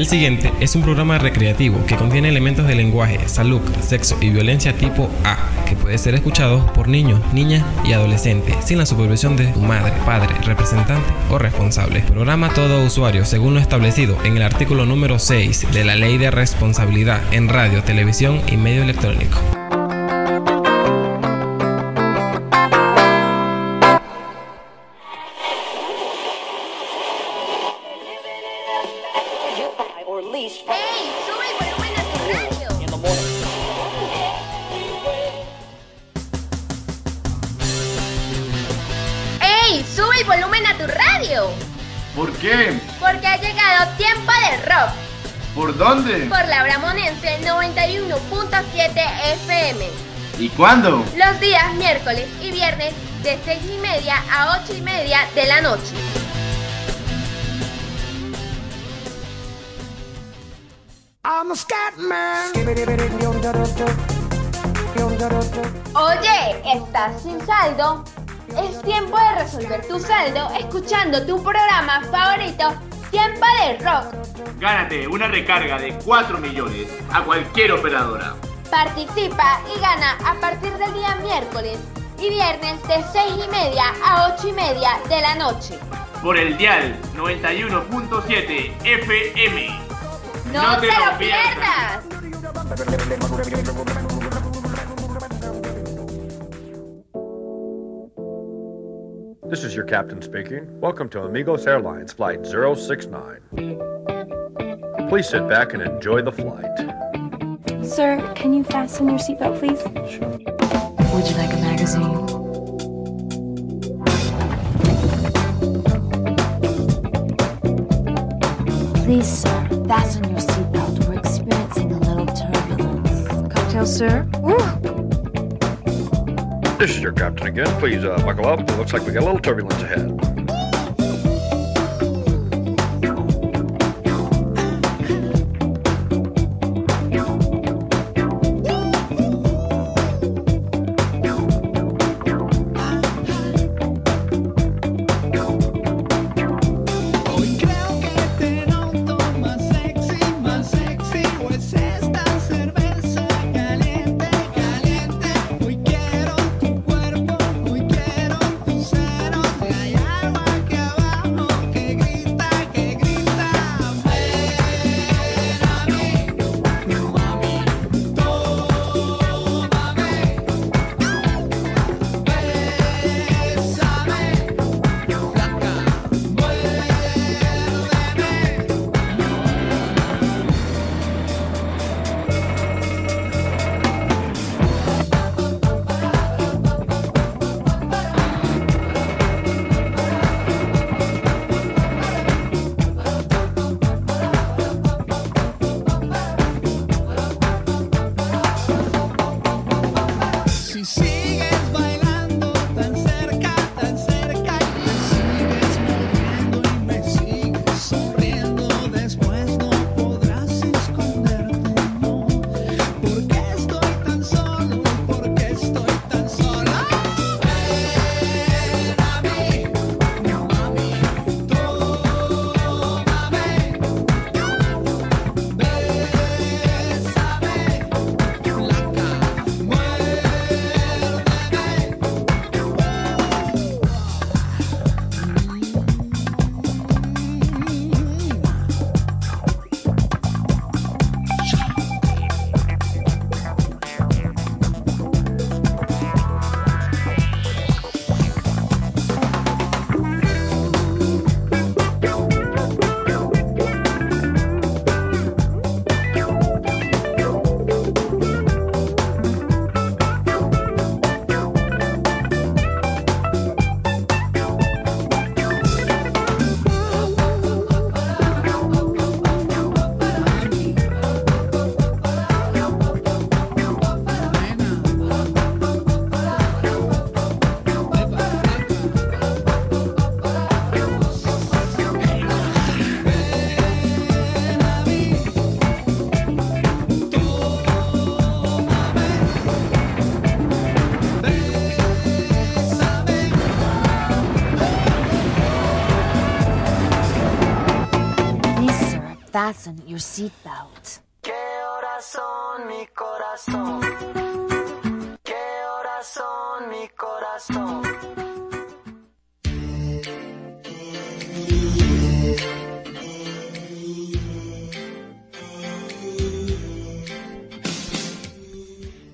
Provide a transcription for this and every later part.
El siguiente es un programa recreativo que contiene elementos de lenguaje, salud, sexo y violencia tipo A, que puede ser escuchado por niños, niñas y adolescentes sin la supervisión de su madre, padre, representante o responsable. Programa todo usuario según lo establecido en el artículo número 6 de la Ley de Responsabilidad en Radio, Televisión y Medio Electrónico. Cuándo? Los días miércoles y viernes de 6 y media a 8 y media de la noche. Oye, ¿estás sin saldo? Es tiempo de resolver tu saldo escuchando tu programa favorito, Tiempo de Rock. Gánate una recarga de 4 millones a cualquier operadora. Participa y gana a partir del día miércoles y viernes de 6 y media a 8 y media de la noche. Por el dial 91.7 FM. ¡No, te, lo pierdas! This is your captain speaking. Welcome to Amigos Airlines Flight 069. Please sit back and enjoy the flight. Sir, can you fasten your seatbelt, please? Sure. Would you like a magazine? Please, sir, fasten your seatbelt. We're experiencing a little turbulence. Cocktail, sir? This is your captain again. Please uh, buckle up. It looks like we got a little turbulence ahead. Seatbelt. ¿Qué horas son mi corazón? ¿Qué horas son mi corazón?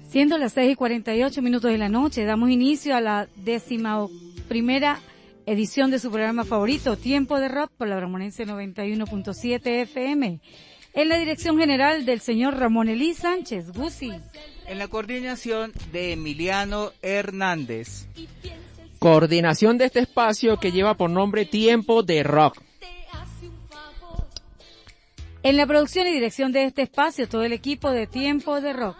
Siendo las 6 y 48 minutos de la noche, damos inicio a la décima primera edición de su programa favorito, Tiempo de Rock, por la Bramonense 91.7 FM. En la dirección general del señor Ramón Elí Sánchez, Gusi. En la coordinación de Emiliano Hernández. Coordinación de este espacio que lleva por nombre Tiempo de Rock. En la producción y dirección de este espacio, todo el equipo de Tiempo de Rock.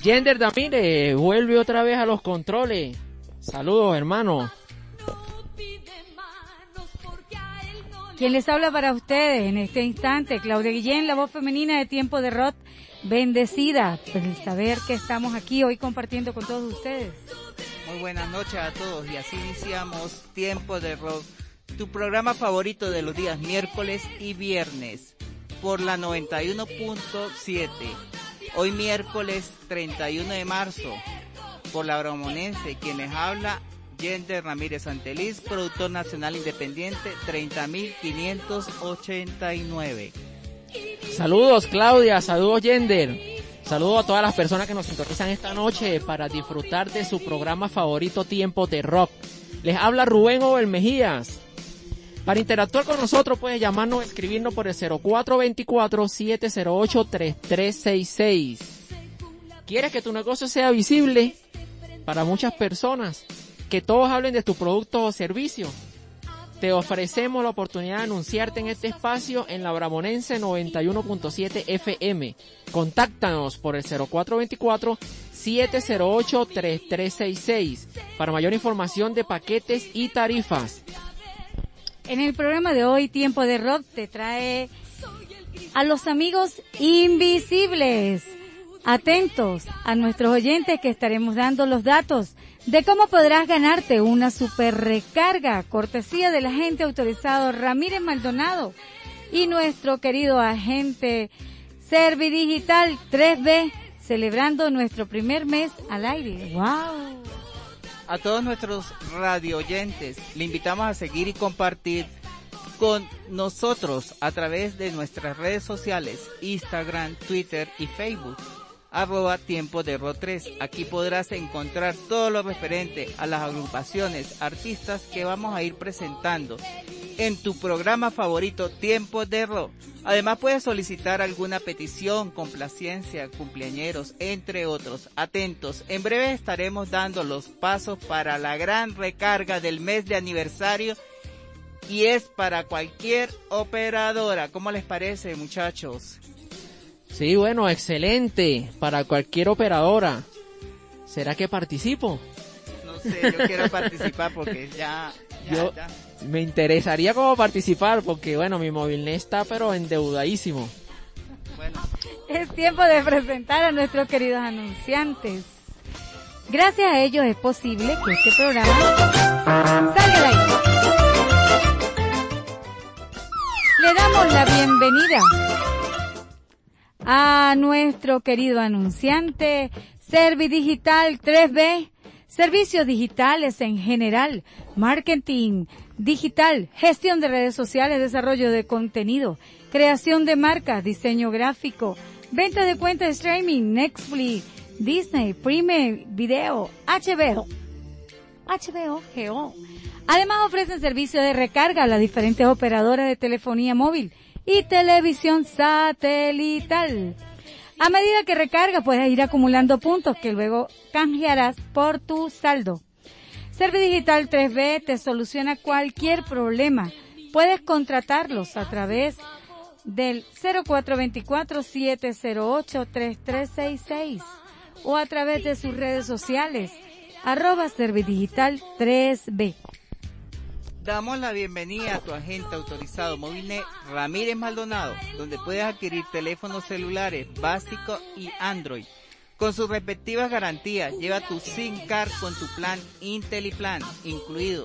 Gender Damire vuelve otra vez a los controles. Saludos, hermano. Quien les habla para ustedes en este instante, Claudia Guillén, la voz femenina de Tiempo de Rock, bendecida por el saber que estamos aquí hoy compartiendo con todos ustedes. Muy buenas noches a todos y así iniciamos Tiempo de Rock, tu programa favorito de los días miércoles y viernes por la 91.7. Hoy miércoles 31 de marzo por la Bromonense, quien les habla Yender Ramírez Santeliz, productor nacional independiente 30.589. Saludos Claudia, saludos Yender. Saludos a todas las personas que nos sintonizan esta noche para disfrutar de su programa favorito Tiempo de Rock. Les habla Rubén Ovel Mejías. Para interactuar con nosotros puedes llamarnos o escribirnos por el 0424-708-3366. ¿Quieres que tu negocio sea visible para muchas personas? Que todos hablen de tu producto o servicio. Te ofrecemos la oportunidad de anunciarte en este espacio en la Bramonense 91.7 FM. Contáctanos por el 0424-708-3366 para mayor información de paquetes y tarifas. En el programa de hoy, Tiempo de Rock te trae a los amigos invisibles. Atentos a nuestros oyentes que estaremos dando los datos de cómo podrás ganarte una super recarga, cortesía del agente autorizado Ramírez Maldonado y nuestro querido agente Servidigital 3B, celebrando nuestro primer mes al aire. ¡Wow! A todos nuestros radio oyentes, le invitamos a seguir y compartir con nosotros a través de nuestras redes sociales, Instagram, Twitter y Facebook arroba tiempo de ro 3. Aquí podrás encontrar todo lo referente a las agrupaciones, artistas que vamos a ir presentando en tu programa favorito Tiempo de Ro. Además puedes solicitar alguna petición, complacencia, cumpleañeros, entre otros. Atentos, en breve estaremos dando los pasos para la gran recarga del mes de aniversario y es para cualquier operadora. ¿Cómo les parece, muchachos? Sí, bueno, excelente. Para cualquier operadora. ¿Será que participo? No sé, yo quiero participar porque ya, ya, Yo ya. me interesaría como participar porque, bueno, mi móvil está pero endeudadísimo. Bueno, Es tiempo de presentar a nuestros queridos anunciantes. Gracias a ellos es posible que este programa salga al aire. Le damos la bienvenida a nuestro querido anunciante Servidigital 3B, servicios digitales en general, marketing digital, gestión de redes sociales, desarrollo de contenido, creación de marcas, diseño gráfico, venta de cuentas de streaming, Netflix, Disney, Prime Video, HBO, HBO, GO. Además ofrecen servicio de recarga a las diferentes operadoras de telefonía móvil y televisión satelital. A medida que recarga puedes ir acumulando puntos que luego canjearás por tu saldo. Servidigital 3B te soluciona cualquier problema. Puedes contratarlos a través del 0424-708-3366 o a través de sus redes sociales arroba Servidigital 3B. Damos la bienvenida a tu agente autorizado Movine Ramírez Maldonado, donde puedes adquirir teléfonos celulares básicos y Android. Con sus respectivas garantías, lleva tu SIM card con tu plan IntelliPlan incluido.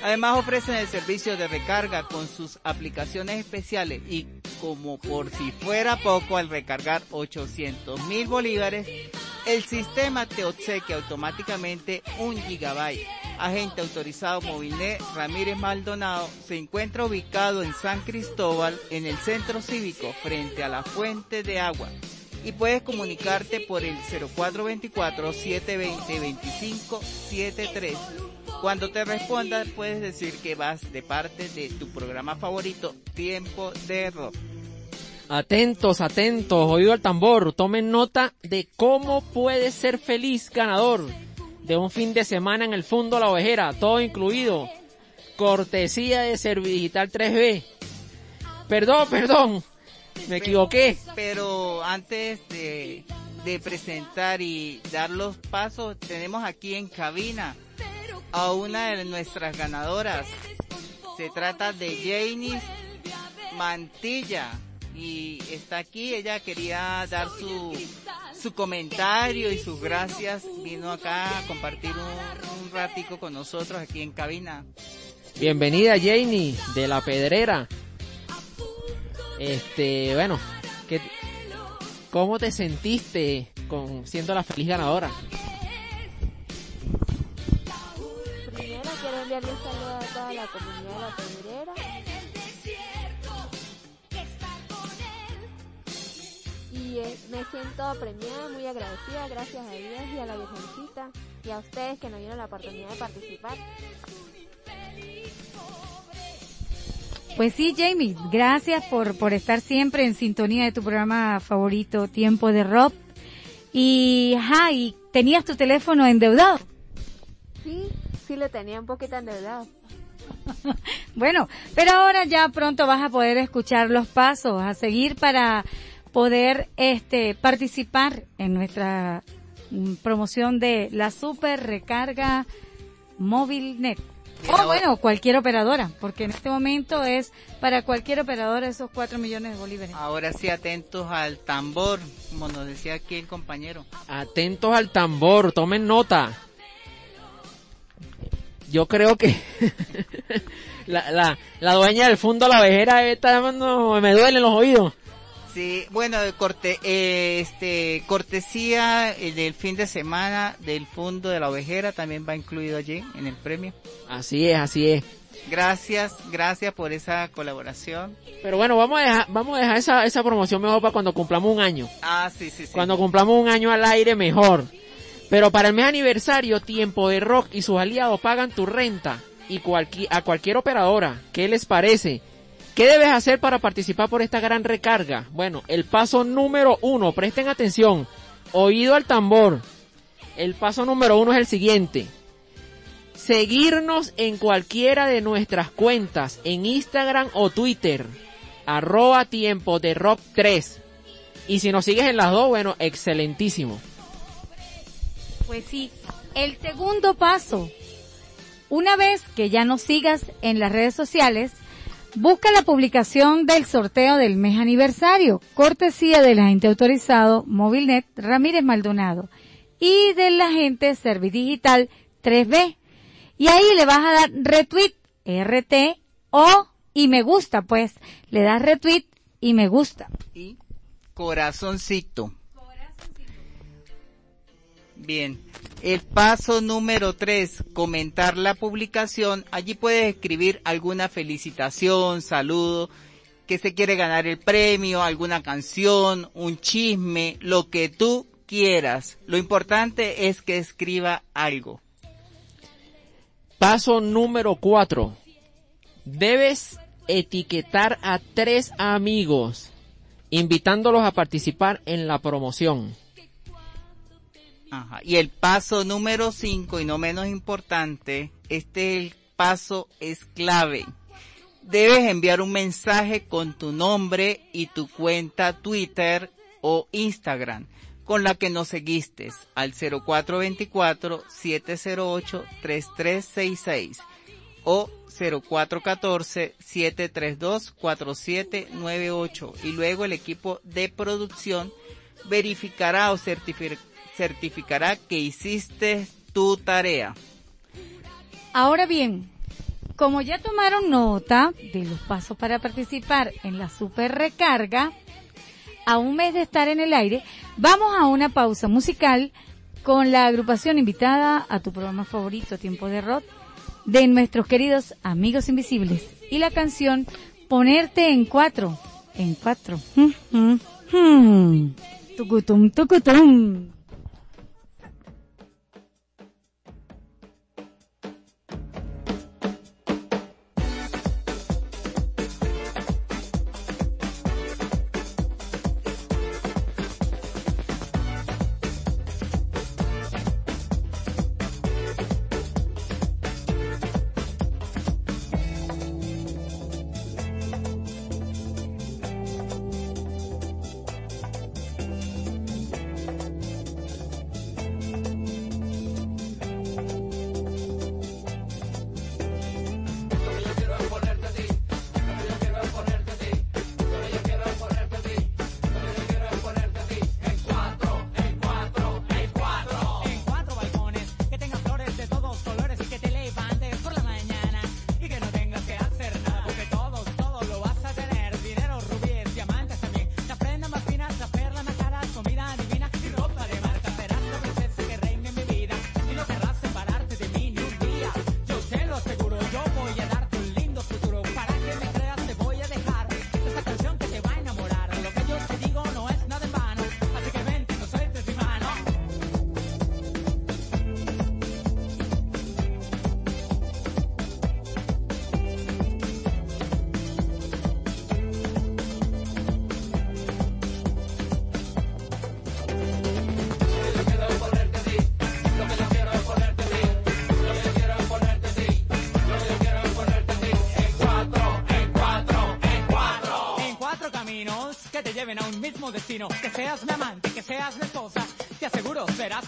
Además ofrecen el servicio de recarga con sus aplicaciones especiales y como por si fuera poco al recargar 800 mil bolívares, el sistema te obsequia automáticamente un gigabyte. Agente autorizado Movilnet Ramírez Maldonado se encuentra ubicado en San Cristóbal en el centro cívico frente a la fuente de agua y puedes comunicarte por el 0424-720-2573. Cuando te responda puedes decir que vas de parte de tu programa favorito, Tiempo de Rock. Atentos, atentos, oído al tambor, tomen nota de cómo puedes ser feliz ganador de un fin de semana en el Fondo La Ovejera, todo incluido, cortesía de Servidigital 3B. Perdón, perdón, me equivoqué. Pero antes de, de presentar y dar los pasos, tenemos aquí en cabina a una de nuestras ganadoras. Se trata de Janice Mantilla y está aquí. Ella quería dar su, su comentario y sus gracias. Vino acá a compartir un, un ratico con nosotros aquí en cabina. Bienvenida Janie de La Pedrera. Este, bueno, ¿qué, ¿cómo te sentiste con siendo la feliz ganadora? Primero quiero enviarle un saludo a toda la comunidad de La Pedrera. Y eh, me siento premiada, muy agradecida, gracias a Dios y a la Virgencita y a ustedes que nos dieron la oportunidad de participar. Pues sí, Jamie, gracias por, por estar siempre en sintonía de tu programa favorito, Tiempo de Rock. Y, ajá, y tenías tu teléfono endeudado. Sí, sí lo tenía un poquito endeudado. Bueno, pero ahora ya pronto vas a poder escuchar los pasos a seguir para poder este participar en nuestra mm, promoción de la super recarga móvil net. O bueno, cualquier operadora, porque en este momento es para cualquier operadora esos 4 millones de bolívares. Ahora sí, atentos al tambor, como nos decía aquí el compañero. Atentos al tambor, tomen nota. Yo creo que la, la, la dueña del fondo La Vejera está llamando, me duelen los oídos. Sí, bueno, corte, eh, este, cortesía eh, del fin de semana del Fondo de la Ovejera también va incluido allí en el premio. Así es, así es. Gracias, gracias por esa colaboración. Pero bueno, vamos a dejar, vamos a dejar esa, esa promoción mejor para cuando cumplamos un año. Ah, sí, sí, sí. Cuando cumplamos un año al aire mejor. Pero para el mes aniversario, Tiempo de Rock y sus aliados pagan tu renta y cualqui- a cualquier operadora. ¿Qué les parece? ¿Qué debes hacer para participar por esta gran recarga? Bueno, el paso número uno, presten atención, oído al tambor. El paso número uno es el siguiente. Seguirnos en cualquiera de nuestras cuentas, en Instagram o Twitter, arroba tiempo de rock 3. Y si nos sigues en las dos, bueno, excelentísimo. Pues sí, el segundo paso. Una vez que ya nos sigas en las redes sociales, busca la publicación del sorteo del mes aniversario, cortesía del agente autorizado Movilnet Ramírez Maldonado y del agente Servidigital 3B. Y ahí le vas a dar retweet, RT o y me gusta, pues le das retweet y me gusta. Y corazoncito. Bien. El paso número tres, comentar la publicación. Allí puedes escribir alguna felicitación, saludo, que se quiere ganar el premio, alguna canción, un chisme, lo que tú quieras. Lo importante es que escriba algo. Paso número 4. Debes etiquetar a tres amigos, invitándolos a participar en la promoción. Y el paso número 5 y no menos importante, este el paso es clave. Debes enviar un mensaje con tu nombre y tu cuenta Twitter o Instagram con la que nos seguiste al 0424-708-3366 o 0414-732-4798 y luego el equipo de producción verificará o certificará certificará que hiciste tu tarea. Ahora bien, como ya tomaron nota de los pasos para participar en la super recarga, a un mes de estar en el aire, vamos a una pausa musical con la agrupación invitada a tu programa favorito, Tiempo de Rock, de nuestros queridos Amigos Invisibles y la canción Ponerte en Cuatro, en Cuatro. Mm, mm, mm. Tucutum, tucutum.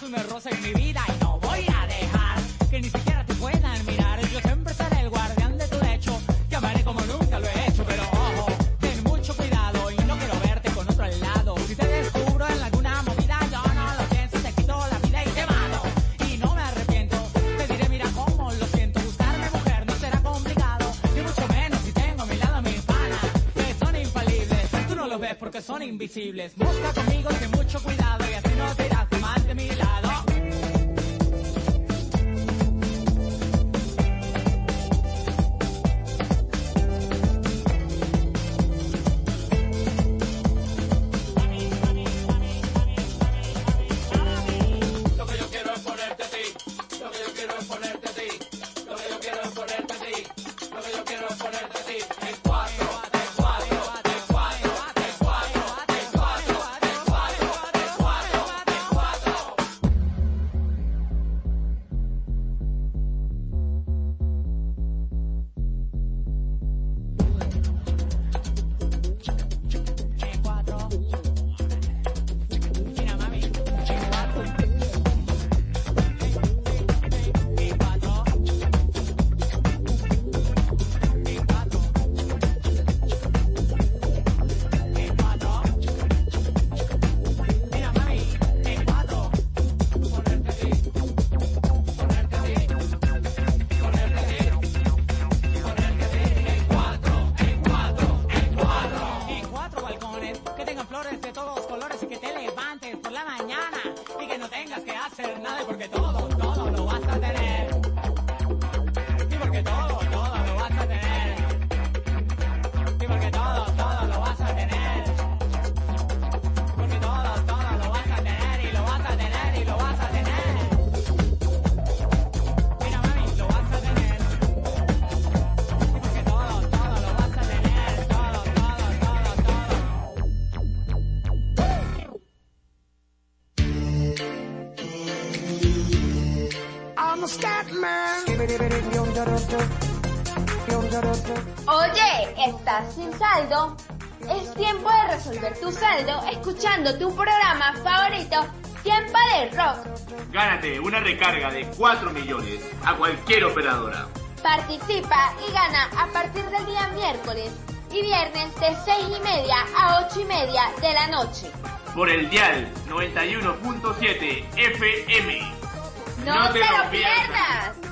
una rosa estás sin saldo, es tiempo de resolver tu saldo escuchando tu programa favorito, Tiempo de Rock. Gánate una recarga de 4 millones a cualquier operadora. Participa y gana a partir del día miércoles y viernes de 6 y media a 8 y media de la noche. Por el dial 91.7 FM. ¡No, te, lo pierdas.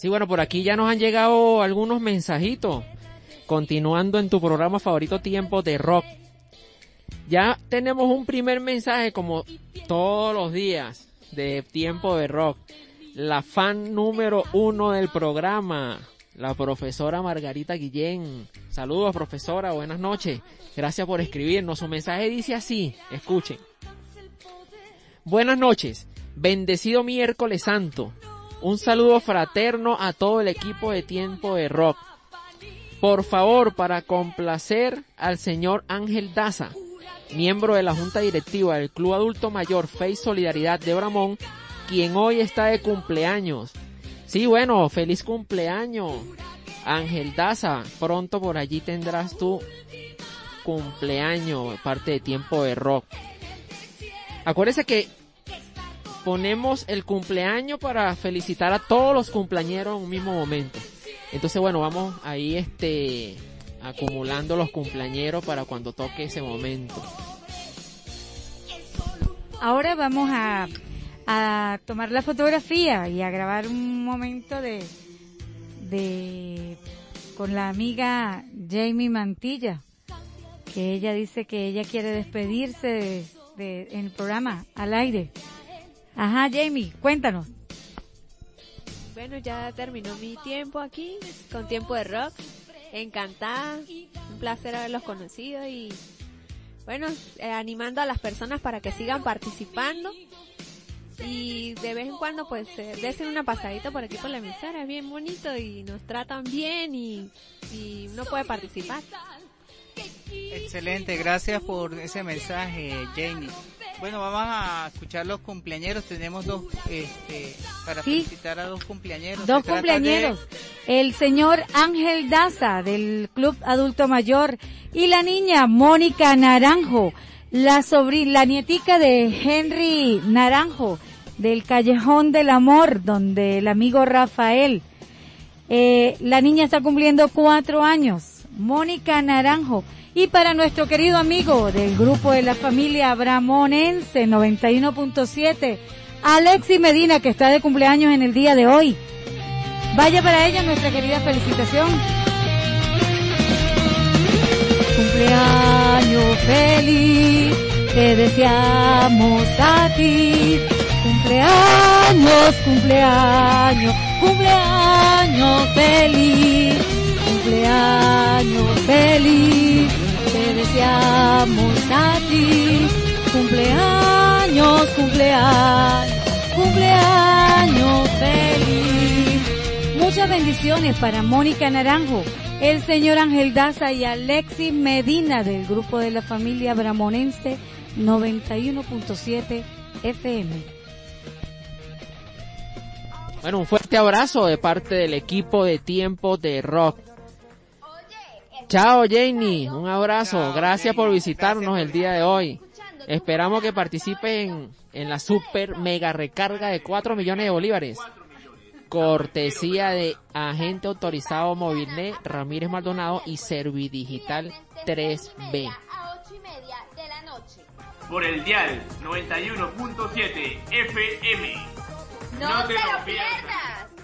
Sí, bueno, por aquí ya nos han llegado algunos mensajitos. Continuando en tu programa favorito Tiempo de Rock. Ya tenemos un primer mensaje como todos los días de Tiempo de Rock. La fan número uno del programa, la profesora Margarita Guillén. Saludos profesora, buenas noches. Gracias por escribirnos. Su mensaje dice así, escuchen. Buenas noches, bendecido miércoles santo. Un saludo fraterno a todo el equipo de Tiempo de Rock. Por favor, para complacer al señor Ángel Daza, miembro de la Junta Directiva del Club Adulto Mayor Face Solidaridad de Bramón, quien hoy está de cumpleaños. Sí, bueno, feliz cumpleaños, Ángel Daza. Pronto por allí tendrás tu cumpleaños, parte de Tiempo de Rock. Acuérdese que ponemos el cumpleaños para felicitar a todos los cumpleañeros en un mismo momento. Entonces, bueno, vamos ahí este acumulando los cumpleañeros para cuando toque ese momento. Ahora vamos a, a tomar la fotografía y a grabar un momento de, de con la amiga Jamie Mantilla, que ella dice que ella quiere despedirse de, de- en el programa al aire. Ajá, Jamie, cuéntanos. Bueno, ya terminó mi tiempo aquí con tiempo de rock. Encantada, un placer haberlos conocido y bueno, eh, animando a las personas para que sigan participando y de vez en cuando pues eh, desen una pasadita por aquí por la emisora, es bien bonito y nos tratan bien y, y uno puede participar. Excelente, gracias por ese mensaje, Jamie. Bueno, vamos a escuchar los cumpleañeros. Tenemos dos, este, para Sí. felicitar a dos cumpleañeros. Dos Se cumpleañeros. El señor Ángel Daza del Club Adulto Mayor y la niña Mónica Naranjo, la sobrina, la nietica de Henry Naranjo del Callejón del Amor, donde el amigo Rafael. Eh, la niña está cumpliendo cuatro años. Mónica Naranjo. Y para nuestro querido amigo del grupo de la familia Bramonense 91.7, Alexi Medina, que está de cumpleaños en el día de hoy. Vaya para ella nuestra querida felicitación. Cumpleaños feliz, te deseamos a ti. Cumpleaños, cumpleaños, cumpleaños feliz. Cumpleaños feliz, te deseamos a ti. Cumpleaños, cumpleaños, cumpleaños feliz. Muchas bendiciones para Mónica Naranjo, el señor Ángel Daza y Alexis Medina del grupo de la familia Bramonense 91.7 FM. Bueno, un fuerte abrazo de parte del equipo de Tiempo de Rock. Chao, Jenny. Un abrazo. Gracias por visitarnos el día de hoy. Esperamos que participen en la super mega recarga de 4 millones de bolívares. Cortesía de agente autorizado Movilnet Ramírez Maldonado y Servidigital 3B. A ocho y media de la noche. Por el dial 91.7 FM. ¡No, te, lo pierdas!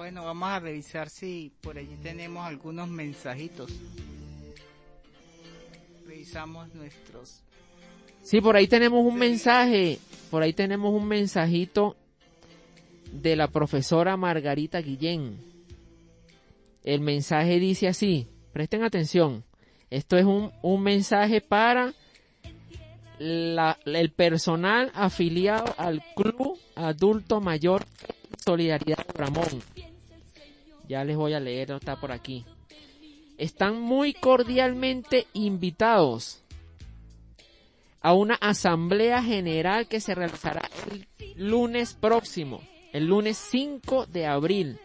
Bueno, vamos a revisar si por allí tenemos algunos mensajitos. Revisamos nuestros. Sí, por ahí tenemos un mensaje, por ahí tenemos un mensajito de la profesora Margarita Guillén. El mensaje dice así, presten atención, esto es un, un mensaje para la- el personal afiliado al Club Adulto Mayor Solidaridad Ramón. Ya les voy a leer, está por aquí. Están muy cordialmente invitados a una asamblea general que se realizará el lunes próximo, el lunes 5 de abril,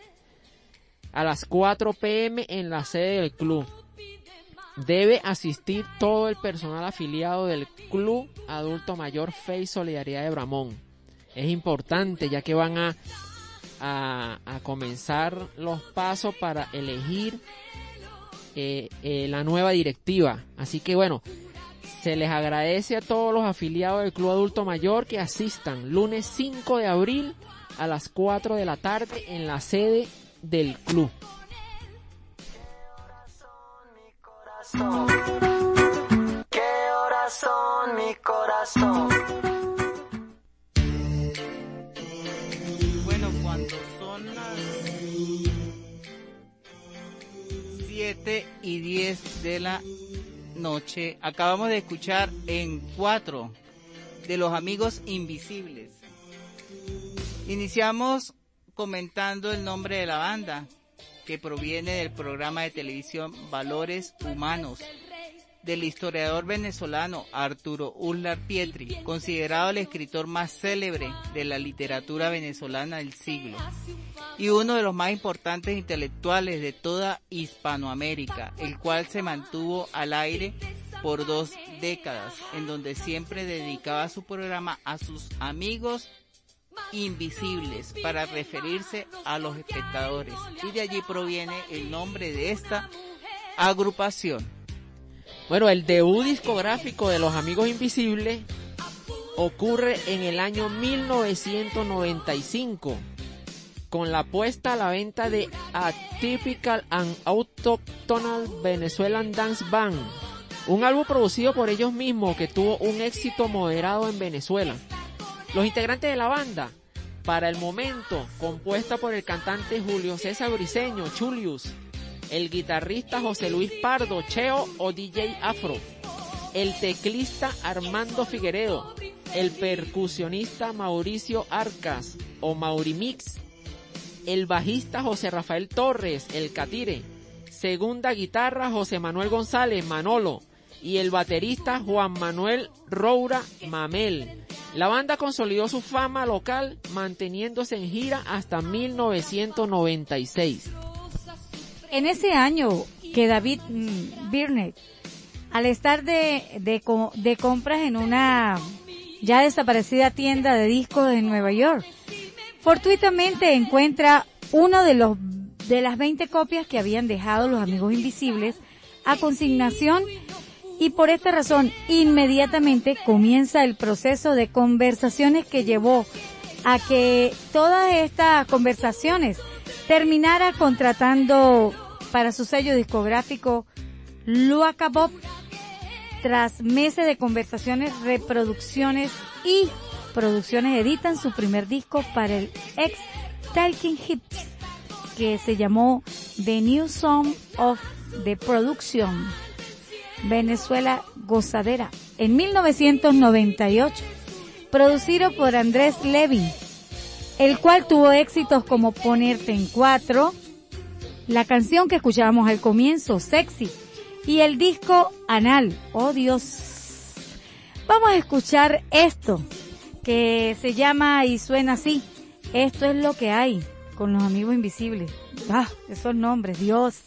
a las 4 pm en la sede del club. Debe asistir todo el personal afiliado del Club Adulto Mayor Fe y Solidaridad de Bramón. Es importante ya que van a, a, comenzar los pasos para elegir eh, eh, la nueva directiva. Así que bueno, Se les agradece a todos los afiliados del Club Adulto Mayor que asistan lunes 5 de abril a las 4 de la tarde en la sede del club. ¿Qué horas son mi corazón? 7 y 10 de la noche, acabamos de escuchar en 4 de los amigos invisibles. Iniciamos comentando el nombre de la banda, que proviene del programa de televisión Valores Humanos, del historiador venezolano Arturo Ullar Pietri, considerado el escritor más célebre de la literatura venezolana del siglo y uno de los más importantes intelectuales de toda Hispanoamérica, el cual se mantuvo al aire por dos décadas, en donde siempre dedicaba su programa a sus amigos invisibles para referirse a los espectadores y de allí proviene el nombre de esta agrupación. Bueno, el debut discográfico de los Amigos Invisibles ocurre en el año 1995 con la puesta a la venta de Atypical and Autochthonal Venezuelan Dance Band, un álbum producido por ellos mismos que tuvo un éxito moderado en Venezuela. Los integrantes de la banda, para el momento, compuesta por el cantante Julio César Briseño, Chulius, el guitarrista José Luis Pardo, Cheo o DJ Afro, el teclista Armando Figueredo, el percusionista Mauricio Arcas o Maurimix, el bajista José Rafael Torres, el Catire, segunda guitarra José Manuel González, Manolo, y el baterista Juan Manuel Roura Mamel. La banda consolidó su fama local manteniéndose en gira hasta 1996. En ese año que David mm, Birnet, al estar de, de compras en una ya desaparecida tienda de discos en Nueva York, fortuitamente encuentra uno de los de las 20 copias que habían dejado los amigos invisibles a consignación y por esta razón inmediatamente comienza el proceso de conversaciones que llevó a que todas estas conversaciones terminara contratando para su sello discográfico Luaca Bob tras meses de conversaciones, reproducciones y producciones editan su primer disco para el ex Talking Hips que se llamó The New Song of the Production Venezuela Gozadera en 1998 producido por Andrés Levy el cual tuvo éxitos como Ponerte en Cuatro la canción que escuchábamos al comienzo Sexy y el disco Anal. Oh Dios. Vamos a escuchar esto que se llama y suena así. Esto es lo que hay con los amigos invisibles. Ah, esos nombres, Dios.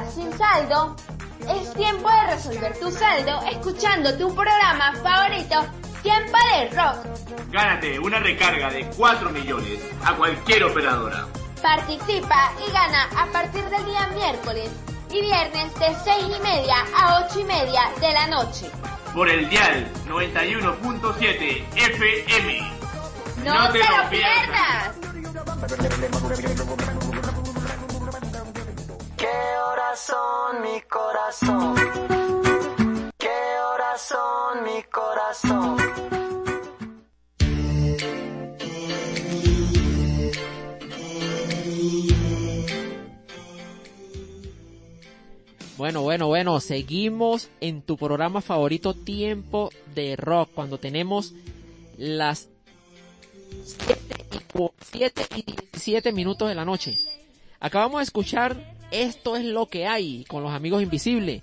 ¿Estás sin saldo? Es tiempo de resolver tu saldo escuchando tu programa favorito, Tiempo de Rock. Gánate una recarga de 4 millones a cualquier operadora. Participa y gana a partir del día miércoles y viernes de 6 y media a 8 y media de la noche. Por el dial 91.7 FM. ¡No, te, lo pierdas! ¿Qué seguimos en tu programa favorito Tiempo de Rock, cuando tenemos las 7 y 17 minutos de la noche. Acabamos de escuchar Esto es lo que hay con los amigos invisibles.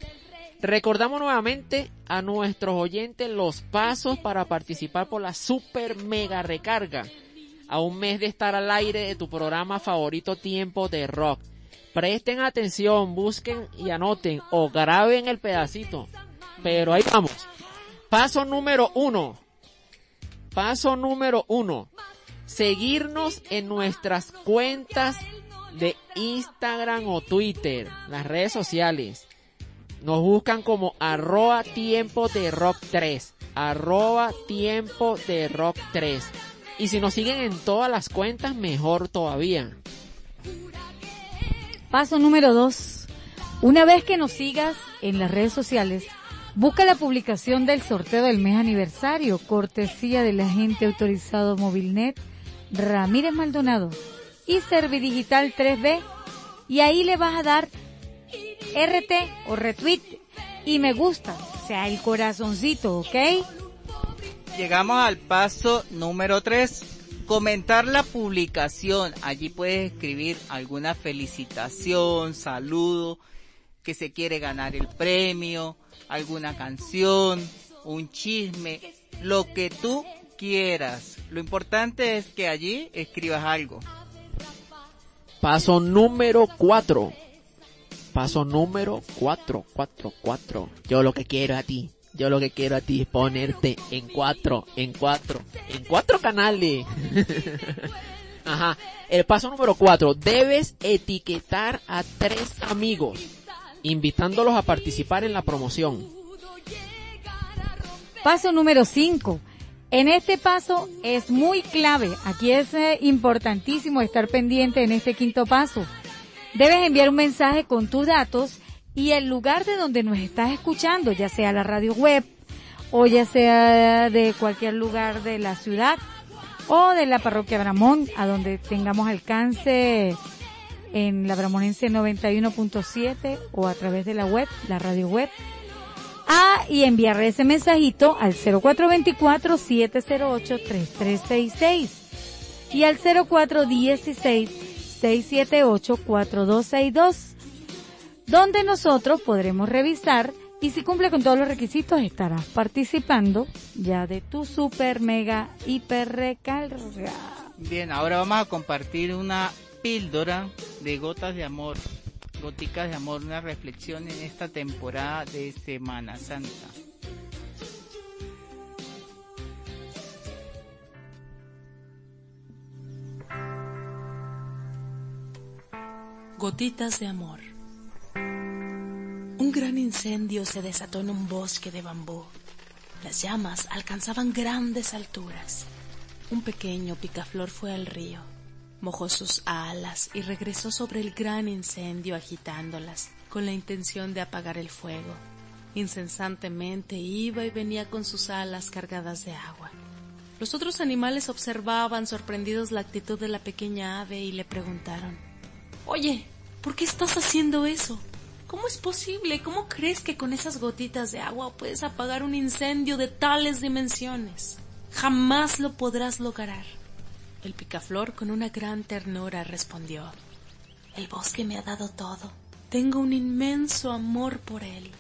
Recordamos nuevamente a nuestros oyentes los pasos para participar por la super mega recarga. A un mes de estar al aire de tu programa favorito Tiempo de Rock. Presten atención, busquen y anoten o graben el pedacito. Pero ahí vamos. Paso número uno. Paso número uno. Seguirnos en nuestras cuentas de Instagram o Twitter, las redes sociales. Nos buscan como arroba tiempo de rock 3. Arroba tiempo de rock 3. Y si nos siguen en todas las cuentas, mejor todavía. Paso número dos. Una vez que nos sigas en las redes sociales, busca la publicación del sorteo del mes aniversario, cortesía del agente autorizado Movilnet, Ramírez Maldonado, y Servidigital 3B, y ahí le vas a dar RT o retweet y me gusta, o sea, el corazoncito, ¿ok? Llegamos al paso número 3. Comentar la publicación. Allí puedes escribir alguna felicitación, saludo, que se quiere ganar el premio, alguna canción, un chisme, lo que tú quieras. Lo importante es que allí escribas algo. Paso número 4. Paso número 4, 4, 4. Yo lo que quiero a ti, yo lo que quiero a ti es ponerte en cuatro, en cuatro, en cuatro canales. Ajá. El paso número 4. Debes etiquetar a tres amigos, invitándolos a participar en la promoción. Paso número 5. En este paso es muy clave. Aquí es eh, importantísimo estar pendiente en este quinto paso. Debes enviar un mensaje con tus datos y el lugar de donde nos estás escuchando, ya sea la radio web o ya sea de cualquier lugar de la ciudad o de la parroquia Bramón, a donde tengamos alcance en la Bramonense 91.7 o a través de la web, la radio web. Ah, y enviar ese mensajito al 0424-708-3366 y al 0416-678-4262, donde nosotros podremos revisar y si cumple con todos los requisitos estarás participando ya de tu super mega hiper recarga. Bien, ahora vamos a compartir una píldora de gotas de amor, goticas de amor, una reflexión en esta temporada de Semana Santa. Gotitas de amor. Un gran incendio se desató en un bosque de bambú. Las llamas alcanzaban grandes alturas. Un pequeño picaflor fue al río, mojó sus alas y regresó sobre el gran incendio agitándolas con la intención de apagar el fuego. Incesantemente iba y venía con sus alas cargadas de agua. Los otros animales observaban sorprendidos la actitud de la pequeña ave y le preguntaron, Oye, ¿por qué estás haciendo eso? ¿Cómo es posible? ¿Cómo crees que con esas gotitas de agua puedes apagar un incendio de tales dimensiones? Jamás lo podrás lograr. El picaflor con una gran ternura respondió, El bosque me ha dado todo. Tengo un inmenso amor por él.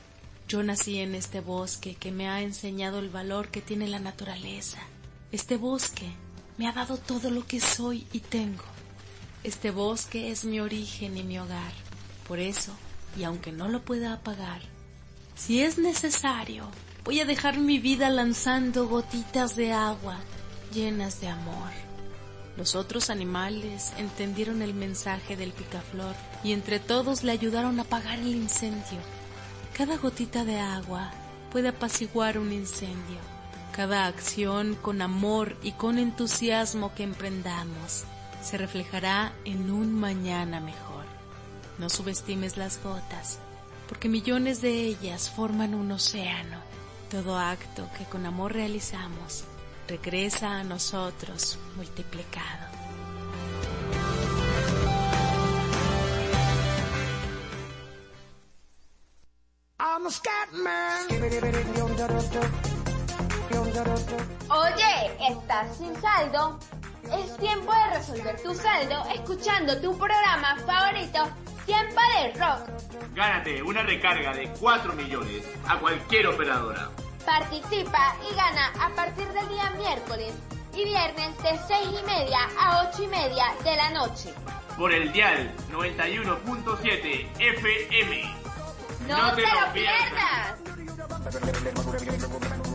Yo nací en este bosque que me ha enseñado el valor que tiene la naturaleza. Este bosque me ha dado todo lo que soy y tengo. Este bosque es mi origen y mi hogar. Por eso, y aunque no lo pueda apagar, si es necesario, voy a dejar mi vida lanzando gotitas de agua llenas de amor. Los otros animales entendieron el mensaje del picaflor y entre todos le ayudaron a apagar el incendio. Cada gotita de agua puede apaciguar un incendio. Cada acción con amor y con entusiasmo que emprendamos se reflejará en un mañana mejor. No subestimes las gotas, porque millones de ellas forman un océano. Todo acto que con amor realizamos regresa a nosotros multiplicado. Oye, ¿estás sin saldo? Es tiempo de resolver tu saldo escuchando tu programa favorito, Tiempo de Rock. Gánate una recarga de 4 millones a cualquier operadora. Participa y gana a partir del día miércoles y viernes de 6 y media a 8 y media de la noche. Por el dial 91.7 FM. ¡No, te, lo pierdas! Todas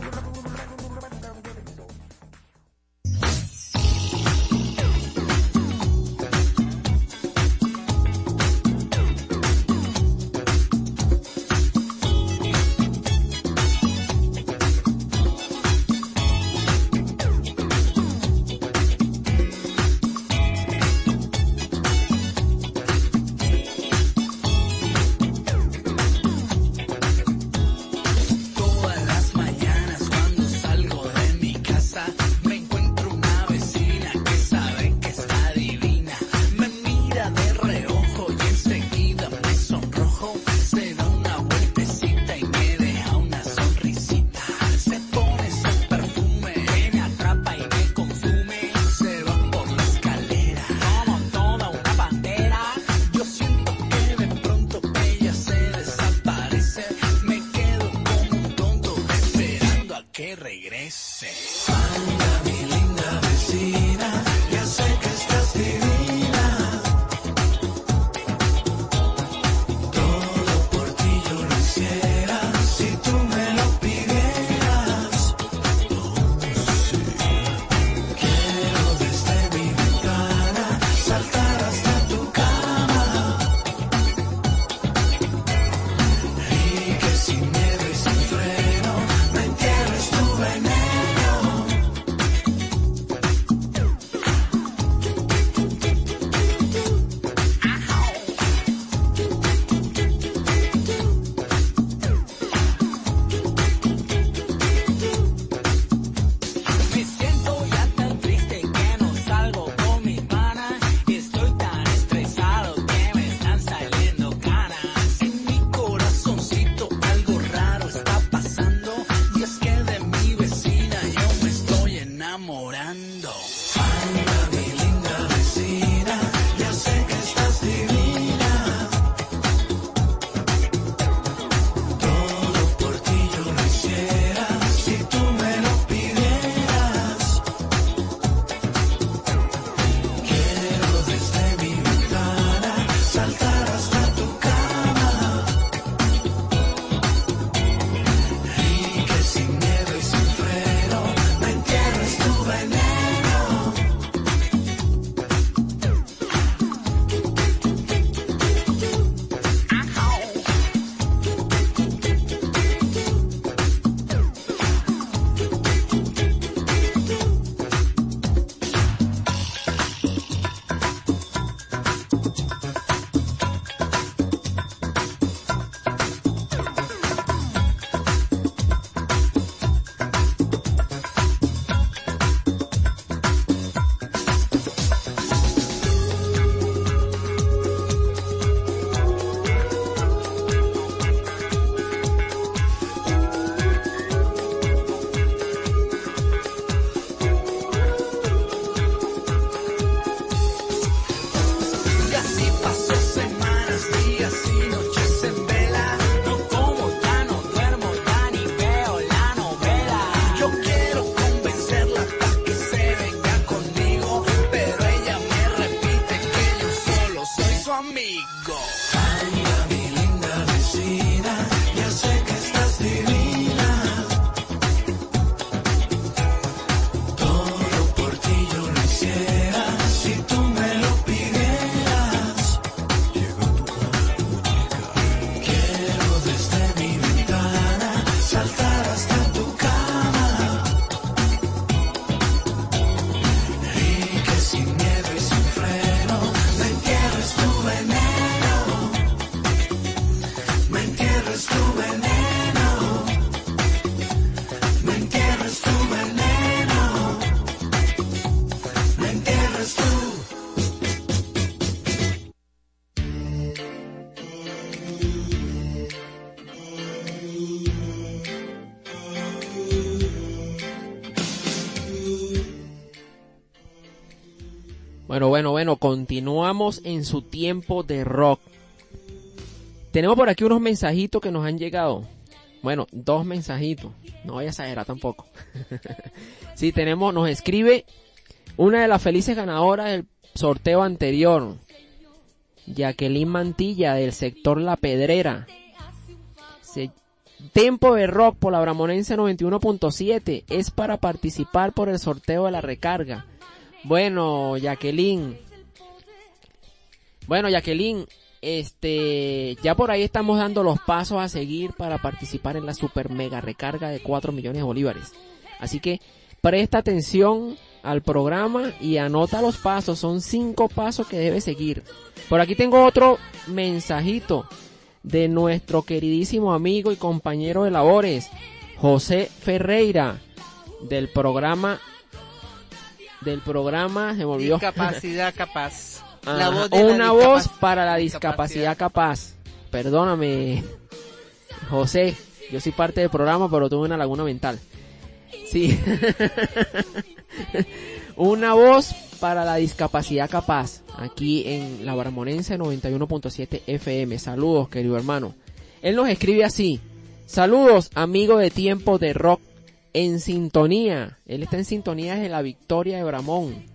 Continuamos en su tiempo de rock. Tenemos por aquí unos mensajitos que nos han llegado. Bueno, dos mensajitos. No voy a exagerar tampoco. sí, tenemos, nos escribe una de las felices ganadoras del sorteo anterior. Jacqueline Mantilla del sector La Pedrera. Se- Tempo de Rock por la Bramonense 91.7 es para participar por el sorteo de la recarga. Bueno, Jacqueline. Bueno, Jacqueline, este, ya por ahí estamos dando los pasos a seguir para participar en la super mega recarga de 4 millones de bolívares. Así que presta atención al programa y anota los pasos. Son cinco pasos que debes seguir. Por aquí tengo otro mensajito de nuestro queridísimo amigo y compañero de labores, José Ferreira, del programa, del programa, se me olvidó. Discapacidad capaz. Ajá, La voz de la una voz para la discapacidad capaz. Perdóname, José, yo soy parte del programa, pero tuve una laguna mental. Sí. una voz para la discapacidad capaz, aquí en la Barmonense 91.7 FM. Saludos, querido hermano. Él nos escribe así. Saludos, amigo de tiempo de rock. En sintonía. Él está en sintonía desde la victoria de Bramón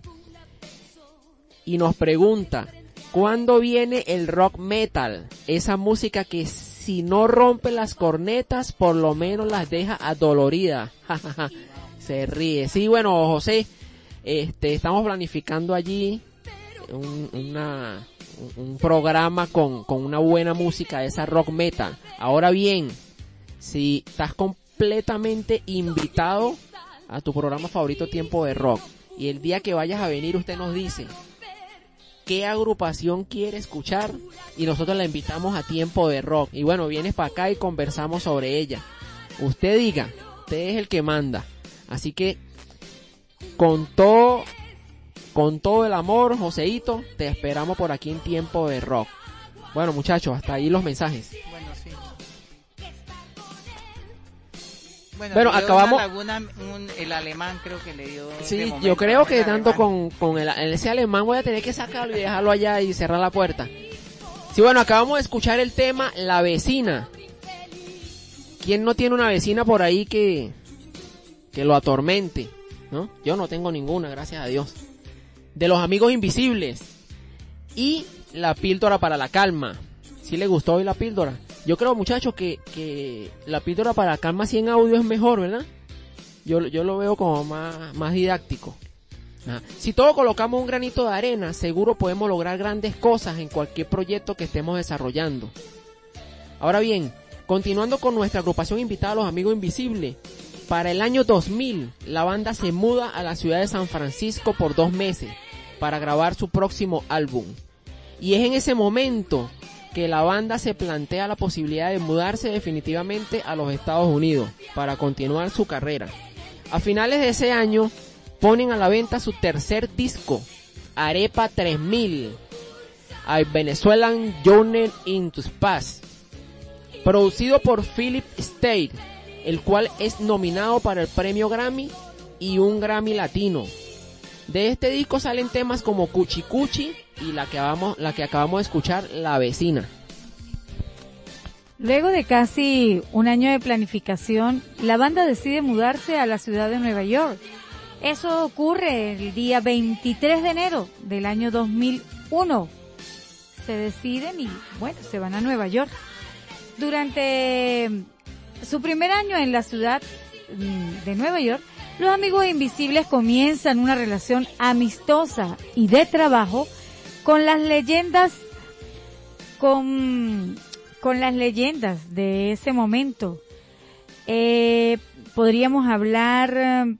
y nos pregunta, ¿cuándo viene el rock metal? Esa música que si no rompe las cornetas, por lo menos las deja adoloridas. Se ríe. Sí, bueno, José, este, estamos planificando allí un, programa con, con una buena música esa rock metal. Ahora bien, si estás completamente invitado a tu programa favorito Tiempo de Rock y el día que vayas a venir usted nos dice qué agrupación quiere escuchar y nosotros la invitamos a Tiempo de Rock y bueno, vienes para acá y conversamos sobre ella. Usted diga, usted es el que manda. Así que con todo con todo el amor, Joseito, te esperamos por aquí en Tiempo de Rock. Bueno, muchachos, hasta ahí los mensajes. Bueno, acabamos- una laguna, un- el alemán creo que le dio. Sí, momento, yo creo que tanto alemán. con, con el, ese alemán voy a tener que sacarlo y dejarlo allá y cerrar la puerta. Sí, bueno, acabamos de escuchar el tema La vecina. ¿Quién no tiene una vecina por ahí que, que lo atormente? ¿No? Yo no tengo ninguna, gracias a Dios. De los amigos invisibles. Y la píldora para la calma. ¿Sí le gustó hoy la píldora? Yo creo, muchachos, que, que la píldora para calma así en audio es mejor, ¿verdad? Yo, yo lo veo como más, más didáctico. Si todos colocamos un granito de arena, seguro podemos lograr grandes cosas en cualquier proyecto que estemos desarrollando. Ahora bien, continuando con nuestra agrupación invitada a los amigos invisibles, para el año 2000 la banda se muda a la ciudad de San Francisco por dos meses para grabar su próximo álbum. Y es en ese momento que la banda se plantea la posibilidad de mudarse definitivamente a los Estados Unidos para continuar su carrera. A finales de ese año ponen a la venta su tercer disco, Arepa 3000, a Venezuelan Journey into Space, producido por Philip State, el cual es nominado para el premio Grammy y un Grammy Latino. De este disco salen temas como Cuchi Cuchi y la que, vamos, la que acabamos de escuchar, La Vecina. Luego de casi un año de planificación, la banda decide mudarse a la ciudad de Nueva York. Eso ocurre el día 23 de enero del año 2001. Se deciden y, bueno, se van a Nueva York. Durante su primer año en la ciudad mm, de Nueva York, los amigos invisibles comienzan una relación amistosa y de trabajo con las leyendas, con, con las leyendas de ese momento. Eh, podríamos hablar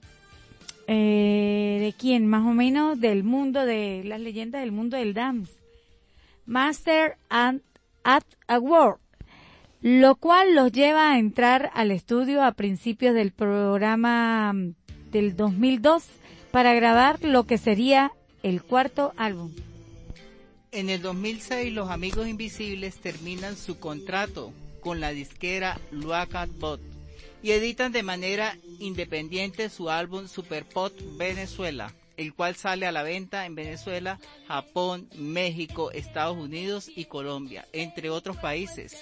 eh, de quién, más o menos del mundo de las leyendas del mundo del dance. Master and at a World, lo cual los lleva a entrar al estudio a principios del programa mm, del 2002 para grabar lo que sería el cuarto álbum. En el 2006 los Amigos Invisibles terminan su contrato con la disquera Luacat Bot y editan de manera independiente su álbum Super Pop Venezuela, el cual sale a la venta en Venezuela, Japón, México, Estados Unidos y Colombia, entre otros países.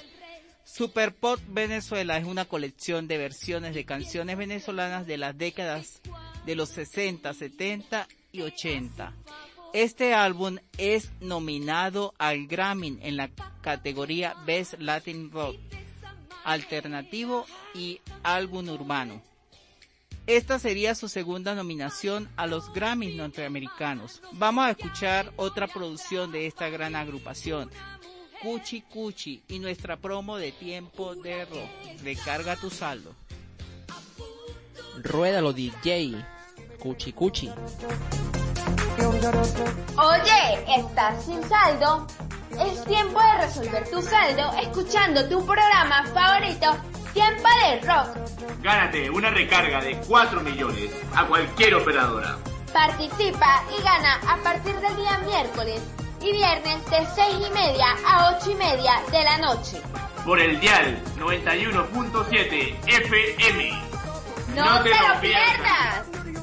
Super Pop Venezuela es una colección de versiones de canciones venezolanas de las décadas de los 60, 70 y 80. Este álbum es nominado al Grammy en la categoría Best Latin Rock, Alternativo y Álbum Urbano. Esta sería su segunda nominación a los Grammys norteamericanos. Vamos a escuchar otra producción de esta gran agrupación, Cuchi Cuchi, y nuestra promo de tiempo de rock. Recarga tu saldo. Ruédalo DJ. Cuchi Cuchi. Oye, ¿estás sin saldo? Es tiempo de resolver tu saldo escuchando tu programa favorito, Tiempo de Rock. Gánate una recarga de 4 millones a cualquier operadora. Participa y gana a partir del día miércoles y viernes de 6 y media a 8 y media de la noche. Por el dial 91.7 FM. ¡No, te, lo pierdas! Mira,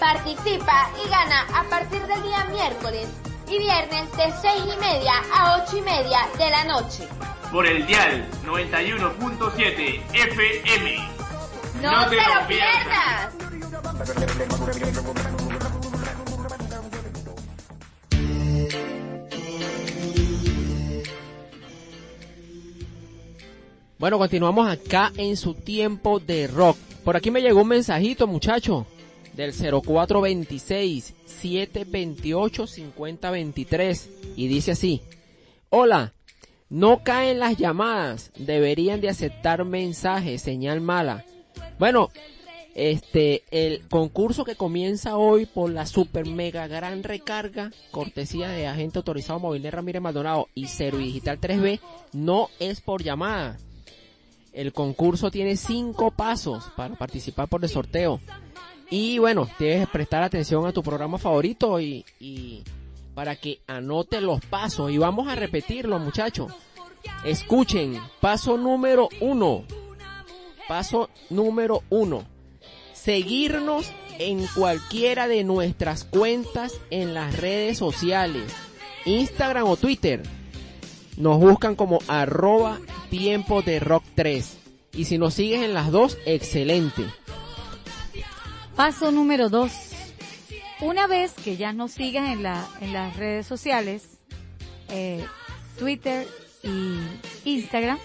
Participa y gana a partir del día miércoles y viernes de 6 y media a 8 y media de la noche. Por el dial 91.7 FM. ¡No, te, lo pierdas! Bueno, continuamos acá en su tiempo de rock. Por aquí me llegó un mensajito, muchacho, del 0426 728 5023 y dice así: Hola, no caen las llamadas, deberían de aceptar mensajes, señal mala. Bueno, este, el concurso que comienza hoy por la super mega gran recarga, cortesía de agente autorizado Movilnet Ramírez Maldonado y Cero Digital 3B, no es por llamada. El concurso tiene cinco pasos para participar por el sorteo. Y bueno, debes prestar atención a tu programa favorito y, y para que anote los pasos. Y vamos a repetirlo, muchachos. Escuchen, paso número uno. Paso número uno. Seguirnos en cualquiera de nuestras cuentas en las redes sociales. Instagram o Twitter. Nos buscan como arroba tiempo de rock 3. Y si nos sigues en las dos, excelente. Paso número 2. Una vez que ya nos sigas en las redes sociales, eh, Twitter y Instagram,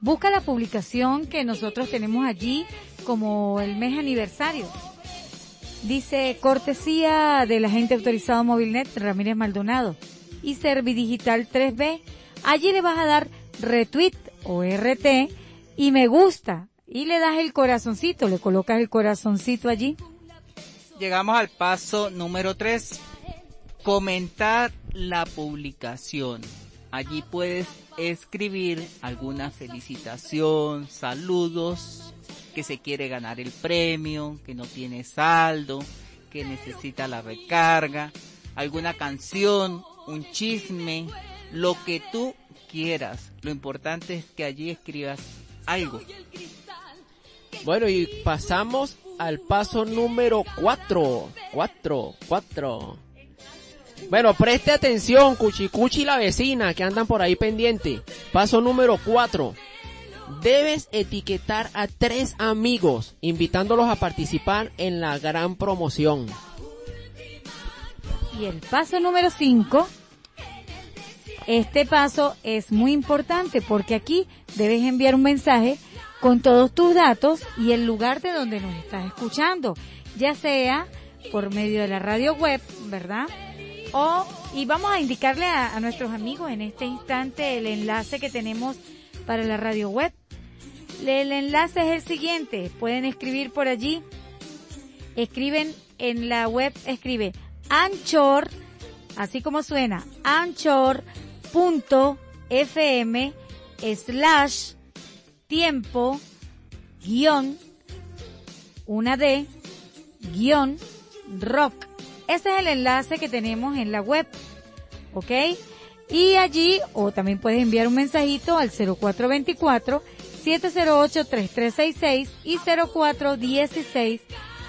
busca la publicación que nosotros tenemos allí como el mes aniversario. Dice cortesía del agente autorizado Movilnet Ramírez Maldonado y Servidigital 3B. Allí le vas a dar retweet o RT y me gusta y le das el corazoncito, le colocas el corazoncito allí. Llegamos al paso número 3. Comentar la publicación. Allí puedes escribir alguna felicitación, saludos, que se quiere ganar el premio, que no tiene saldo, que necesita la recarga, alguna canción, un chisme, lo que tú quieras. Lo importante es que allí escribas algo. Bueno, y pasamos al paso número 4. 4, 4. Bueno, preste atención, Cuchicuchi y la vecina que andan por ahí pendiente. Paso número 4. Debes etiquetar a tres amigos, invitándolos a participar en la gran promoción. Y el paso número 5. Este paso es muy importante porque aquí debes enviar un mensaje con todos tus datos y el lugar de donde nos estás escuchando, ya sea por medio de la radio web, ¿verdad? O, y vamos a indicarle a, a nuestros amigos en este instante el enlace que tenemos para la radio web. El enlace es el siguiente, pueden escribir por allí, escriben en la web, escribe Anchor, así como suena, anchor.fm slash tiempo guion una D guion rock. Ese es el enlace que tenemos en la web. ¿Ok? Y allí, o también puedes enviar un mensajito al 0424 708 3366 y 0416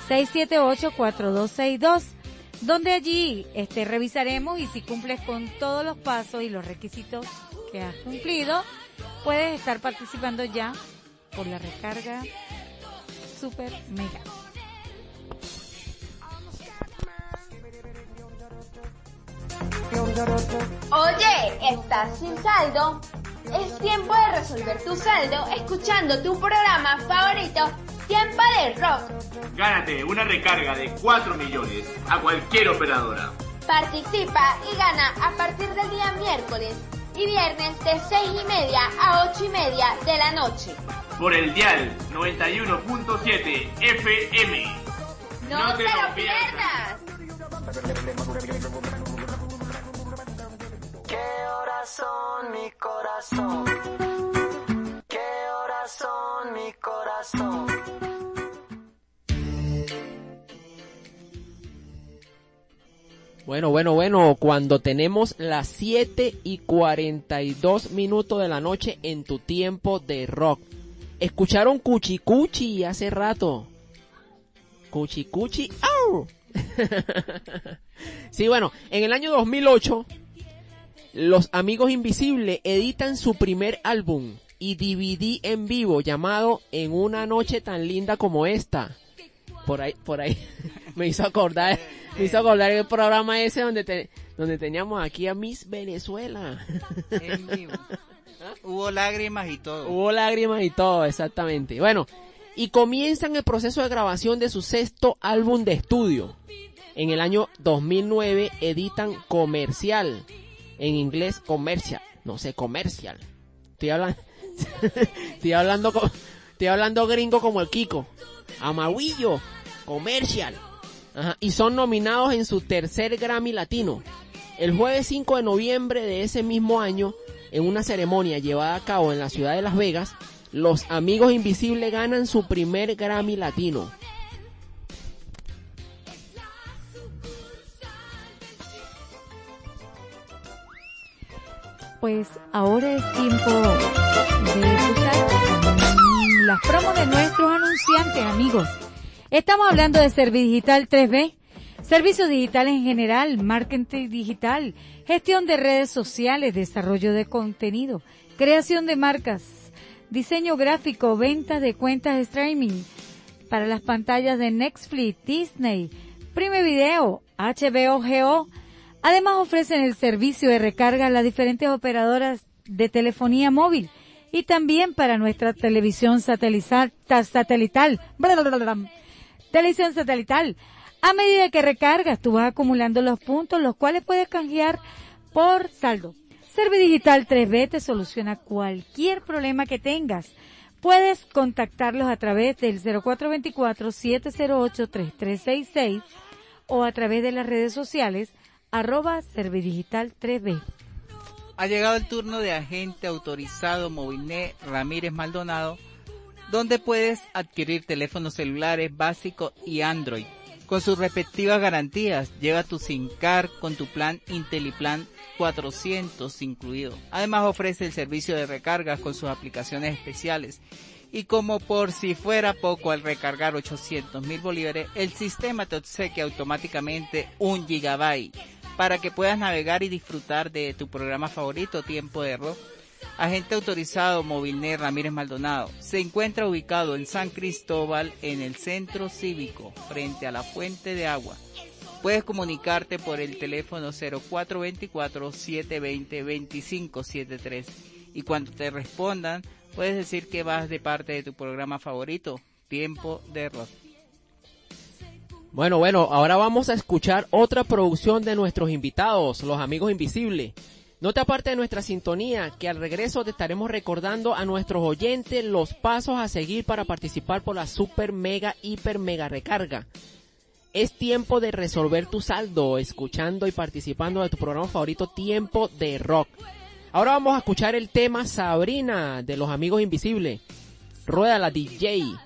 678 4262 donde allí este revisaremos y si cumples con todos los pasos y los requisitos que has cumplido, puedes estar participando ya por la recarga super mega. Oye, ¿estás sin saldo? Es tiempo de resolver tu saldo escuchando tu programa favorito, Tiempo de Rock. Gánate una recarga de 4 millones a cualquier operadora. Participa y gana a partir del día miércoles y viernes de 6 y media a 8 y media de la noche. Por el dial 91.7 FM. ¡No, te, lo pierdas! ¿Qué horas son, mi corazón? ¿Qué horas son, mi corazón? Bueno, bueno, bueno, cuando tenemos las 7 y 42 minutos de la noche en tu tiempo de rock. Escucharon Cuchi Cuchi hace rato. Cuchi Cuchi, ¡au! sí, bueno, en el año 2008, los Amigos Invisibles editan su primer álbum y DVD en vivo llamado En una noche tan linda como esta. Por ahí, por ahí, me hizo acordar, me hizo acordar el programa ese donde te, donde teníamos aquí a Miss Venezuela. Hubo lágrimas y todo. Hubo lágrimas y todo, exactamente. Bueno, y comienzan el proceso de grabación de su sexto álbum de estudio. En el año 2009 editan Comercial, en inglés Comercial, no sé, Comercial. Estoy hablando, estoy hablando, estoy hablando gringo como el Kiko. Amaguillo, Comercial. Y son nominados en su tercer Grammy Latino. El jueves 5 de noviembre de ese mismo año, en una ceremonia llevada a cabo en la ciudad de Las Vegas, los Amigos Invisibles ganan su primer Grammy Latino. Pues ahora es tiempo de escuchar las promos de nuestros anunciantes, amigos. Estamos hablando de Servidigital 3B, servicios digitales en general, marketing digital, gestión de redes sociales, desarrollo de contenido, creación de marcas, diseño gráfico, venta de cuentas streaming para las pantallas de Netflix, Disney, Prime Video, HBO Go, Además ofrecen el servicio de recarga a las diferentes operadoras de telefonía móvil y también para nuestra televisión satelital, televisión satelital. A medida que recargas, tú vas acumulando los puntos, los cuales puedes canjear por saldo. Servidigital 3B te soluciona cualquier problema que tengas. Puedes contactarlos a través del 0424-708-3366 o a través de las redes sociales arroba Servidigital 3B. Ha llegado el turno de agente autorizado Movilnet Ramírez Maldonado, donde puedes adquirir teléfonos celulares básicos y Android. Con sus respectivas garantías, lleva tu SIM card con tu plan Intelliplan 400 incluido. Además ofrece el servicio de recargas con sus aplicaciones especiales. Y como por si fuera poco al recargar 800 mil bolívares, el sistema te obsequia automáticamente un gigabyte para que puedas navegar y disfrutar de tu programa favorito, Tiempo de Rock. Agente autorizado Movilnet Ramírez Maldonado. Se encuentra ubicado en San Cristóbal, en el centro cívico, frente a la fuente de agua. Puedes comunicarte por el teléfono 0424-720-2573 y cuando te respondan, puedes decir que vas de parte de tu programa favorito, Tiempo de Rock. Bueno, bueno, ahora vamos a escuchar otra producción de nuestros invitados, los amigos invisibles. No te aparte de nuestra sintonía, que al regreso te estaremos recordando a nuestros oyentes los pasos a seguir para participar por la super mega hiper mega recarga. Es tiempo de resolver tu saldo, escuchando y participando de tu programa favorito Tiempo de Rock. Ahora vamos a escuchar el tema Sabrina de los amigos invisibles. Rueda la DJ.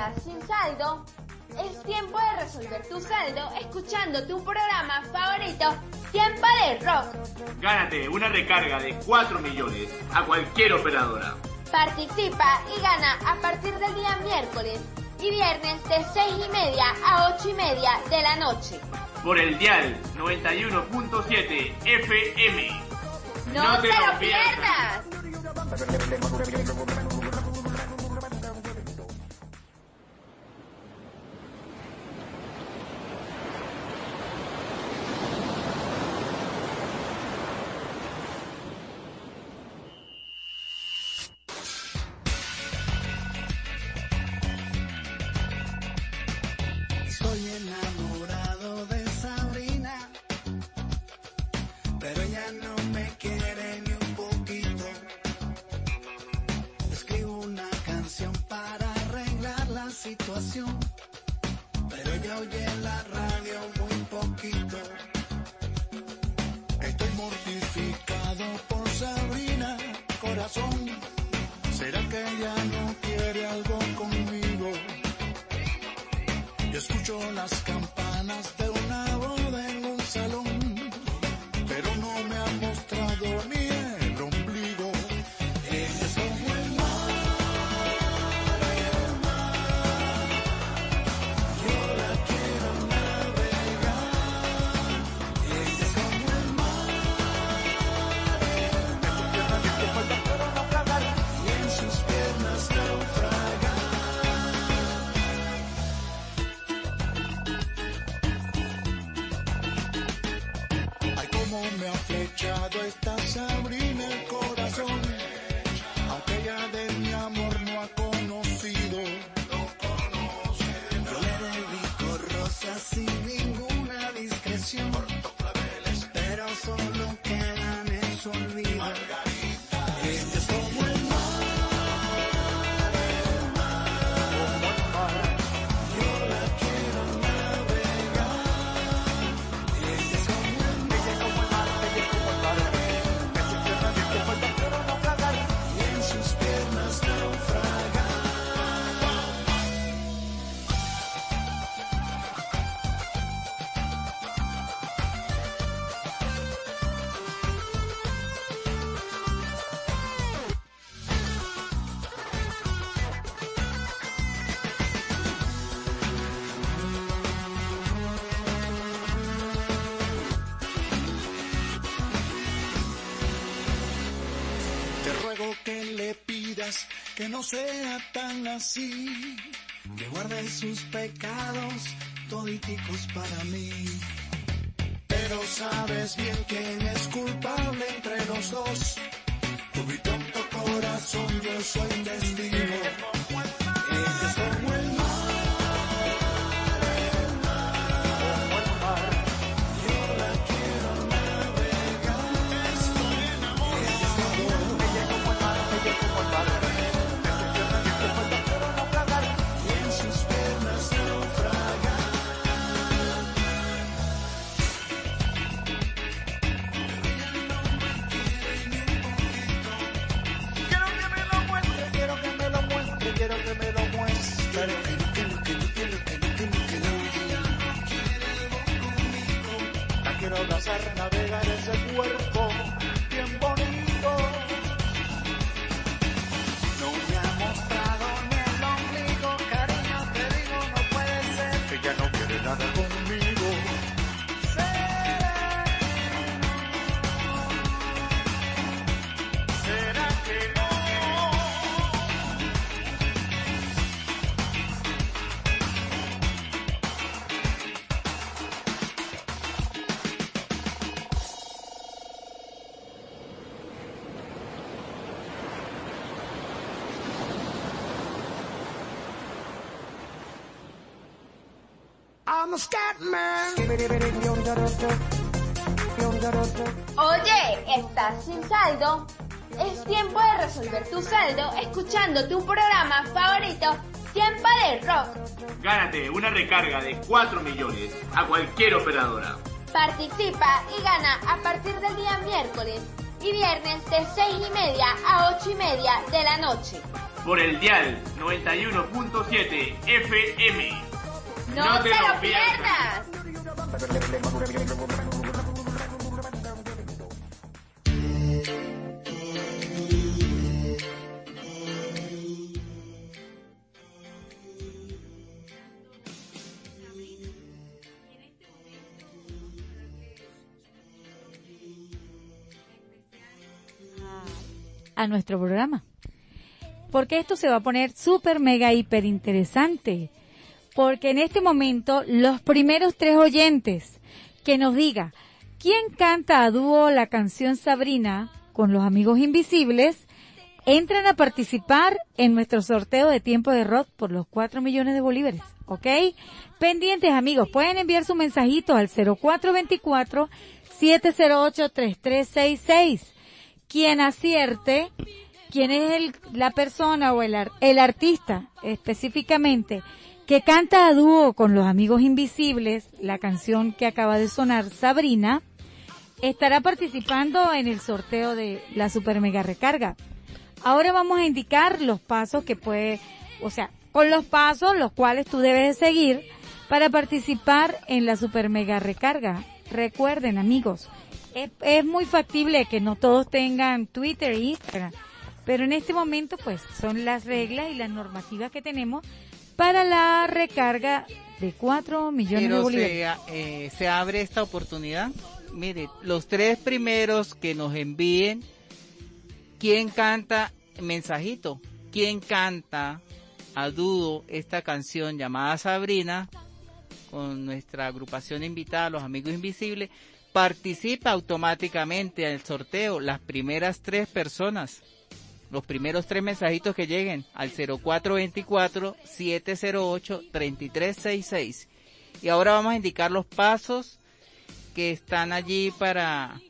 ¿estás sin saldo? Es tiempo de resolver tu saldo escuchando tu programa favorito, Tiempo de Rock. Gánate una recarga de 4 millones a cualquier operadora. Participa y gana a partir del día miércoles y viernes de 6 y media a 8 y media de la noche. Por el dial 91.7 FM. ¡No, te, lo pierdas! Estoy que le pidas que no sea tan así, que guarde sus pecados toditicos para mí. Pero sabes bien quién Oye, ¿estás sin saldo? Es tiempo de resolver tu saldo escuchando tu programa favorito, Tiempo de Rock. Gánate una recarga de 4 millones a cualquier operadora. Participa y gana a partir del día miércoles y viernes de 6 y media a 8 y media de la noche. Por el dial 91.7 FM. ¡No, te, lo pierdas! a nuestro programa. Porque esto se va a poner súper, mega, hiper interesante. Porque en este momento, los primeros tres oyentes que nos diga quién canta a dúo la canción Sabrina con los amigos invisibles, entran a participar en nuestro sorteo de tiempo de rock por los 4 millones de bolívares. ¿Ok? Pendientes amigos, pueden enviar su mensajito al 0424 708 3366 quien acierte quién es el, la persona o el, el artista específicamente que canta a dúo con los amigos invisibles, la canción que acaba de sonar, Sabrina, estará participando en el sorteo de la Super Mega Recarga. Ahora vamos a indicar los pasos que puede, o sea, con los pasos los cuales tú debes seguir para participar en la Super Mega Recarga. Recuerden, amigos, es, es muy factible que no todos tengan Twitter e Instagram, pero en este momento pues son las reglas y las normativas que tenemos para la recarga de 4 millones de bolívares. se, eh, se abre esta oportunidad. Mire, los tres primeros que nos envíen, ¿quién canta mensajito? ¿Quién canta a dúo esta canción llamada Sabrina? Con nuestra agrupación invitada, los amigos invisibles, participa automáticamente al sorteo las primeras tres personas. Los primeros tres mensajitos que lleguen al 0424-708-3366. Y ahora vamos a indicar los pasos que están allí para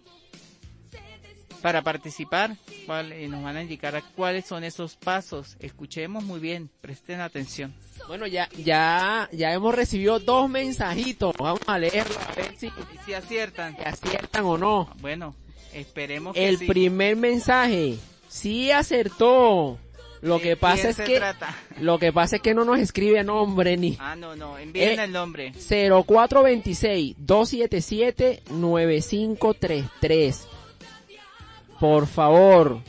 para participar. ¿Cuál- eh, nos van a indicar cuáles son esos pasos. Escuchemos muy bien, presten atención. Bueno, ya, ya, ya hemos recibido dos mensajitos. Vamos a leerlos a ver si, si aciertan. si aciertan o no. Bueno, esperemos que El sí. primer mensaje, sí acertó. Lo ¿De que pasa es que, trata? lo que pasa es que no nos escribe nombre ni. Ah, no, no, envíen Eh, el nombre. 0426-277-9533. Por favor,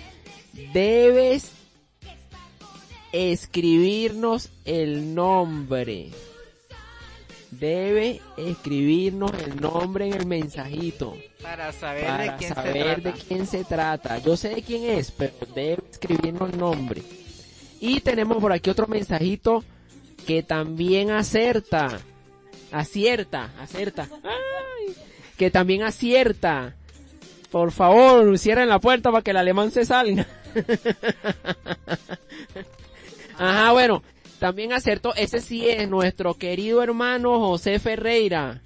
debes escribirnos el nombre. Debe escribirnos el nombre en el mensajito Para saber para de quién saber se trata. de quién se trata. Yo sé de quién es, pero debe escribirnos el nombre. Y tenemos por aquí otro mensajito que también acierta. Acierta, acierta. Ay, que también acierta. Por favor, cierren la puerta para que el alemán se salga. Ajá, bueno, también acertó. Ese sí es nuestro querido hermano José Ferreira.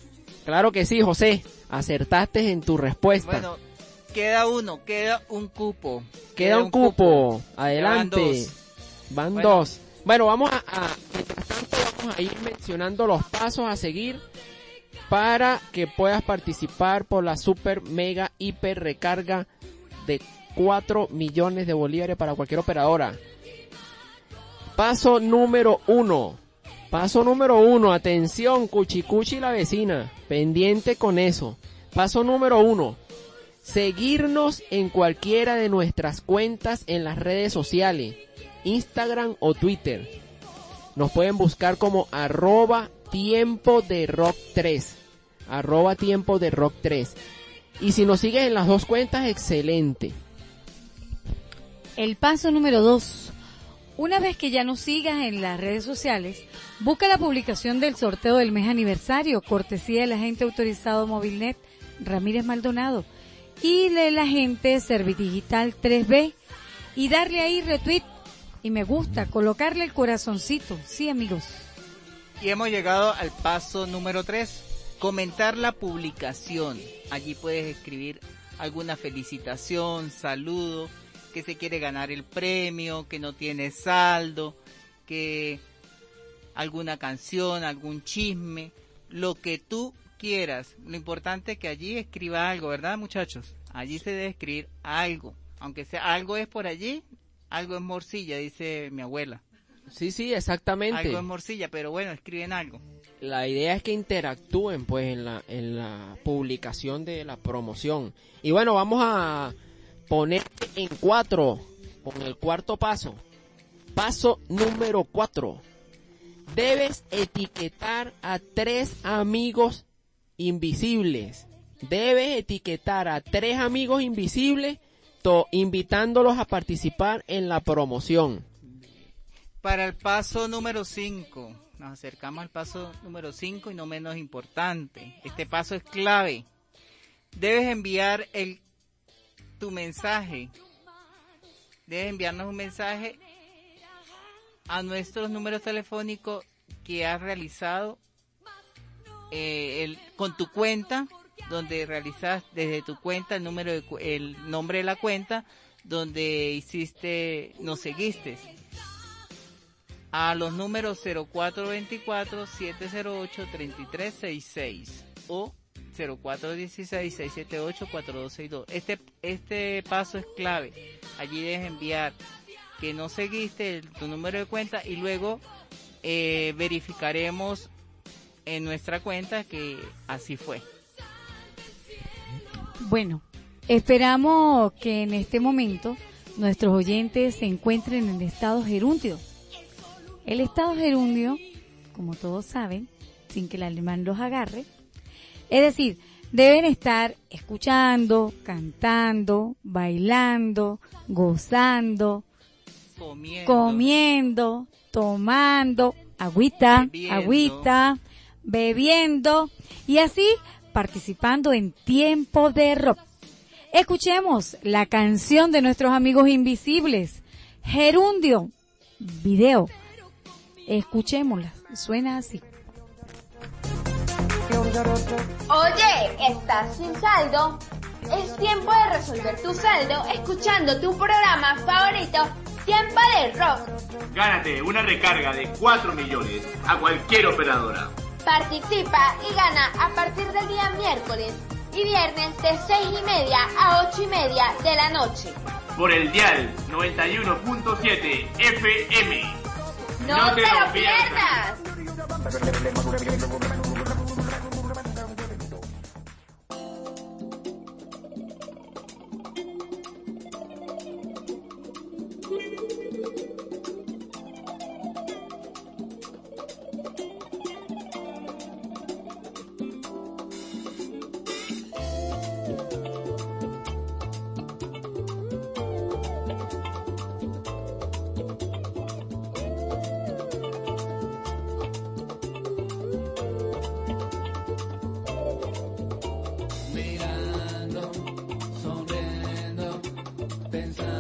Claro que sí, José. Acertaste en tu respuesta. Bueno, queda uno, queda un cupo. Queda un cupo. Adelante. Van dos. Van Bueno. dos. Bueno, vamos a, a- mientras tanto vamos a ir mencionando los pasos a seguir para que puedas participar por la super mega hiper recarga de 4 millones de bolívares para cualquier operadora. Paso número uno. Paso número uno. Atención, Cuchicuchi la vecina. Pendiente con eso. Paso número uno. Seguirnos en cualquiera de nuestras cuentas en las redes sociales. Instagram o Twitter. Nos pueden buscar como arroba tiempo de rock 3. Arroba tiempo de rock 3. Y si nos sigues en las dos cuentas, excelente. El paso número dos. Una vez que ya nos sigas en las redes sociales, busca la publicación del sorteo del mes aniversario, cortesía del agente autorizado Movilnet Ramírez Maldonado y del agente Servidigital 3B y darle ahí retweet y me gusta, colocarle el corazoncito. Sí, amigos. Y hemos llegado al paso número 3, comentar la publicación. Allí puedes escribir alguna felicitación, saludo, que se quiere ganar el premio, que no tiene saldo, que alguna canción, algún chisme, lo que tú quieras. Lo importante es que allí escriba algo, ¿verdad, muchachos? Allí se debe escribir algo. Aunque sea algo es por allí, algo es morcilla, dice mi abuela. Sí, sí, exactamente. Algo es morcilla, pero bueno, escriben algo. La idea es que interactúen pues en la, en la publicación de la promoción. Y bueno, vamos a poner en cuatro con el cuarto paso. Paso número cuatro. Debes etiquetar a tres amigos invisibles. Debes etiquetar a tres amigos invisibles to- invitándolos a participar en la promoción. Para el paso número 5, nos acercamos al paso número 5 y no menos importante. Este paso es clave. Debes enviar el tu mensaje. Debes enviarnos un mensaje a nuestros números telefónicos que has realizado eh, con tu cuenta, donde realizas desde tu cuenta el número de el nombre de la cuenta donde hiciste, nos seguiste. a los números 0424-708-3366 o 0416-678-4262. Este, este paso es clave. Allí debes enviar que no seguiste el- tu número de cuenta y luego eh, verificaremos en nuestra cuenta que así fue. Bueno, esperamos que en este momento nuestros oyentes se encuentren en estado gerundio. El estado gerundio, como todos saben, sin que el alemán los agarre, es decir, deben estar escuchando, cantando, bailando, gozando, Comiendo. comiendo, tomando, agüita, Bebiendo. agüita, bebiendo y así participando en tiempo de rock. Escuchemos la canción de nuestros amigos invisibles, Gerundio, video. Escuchémosla, suena así. Oye, ¿estás sin saldo? Es tiempo de resolver tu saldo escuchando tu programa favorito, Tiempo de Rock. Gánate una recarga de 4 millones a cualquier operadora. Participa y gana a partir del día miércoles y viernes de 6 y media a 8 y media de la noche. Por el dial 91.7 FM. ¡No, te, lo pierdas! mirando, pensando,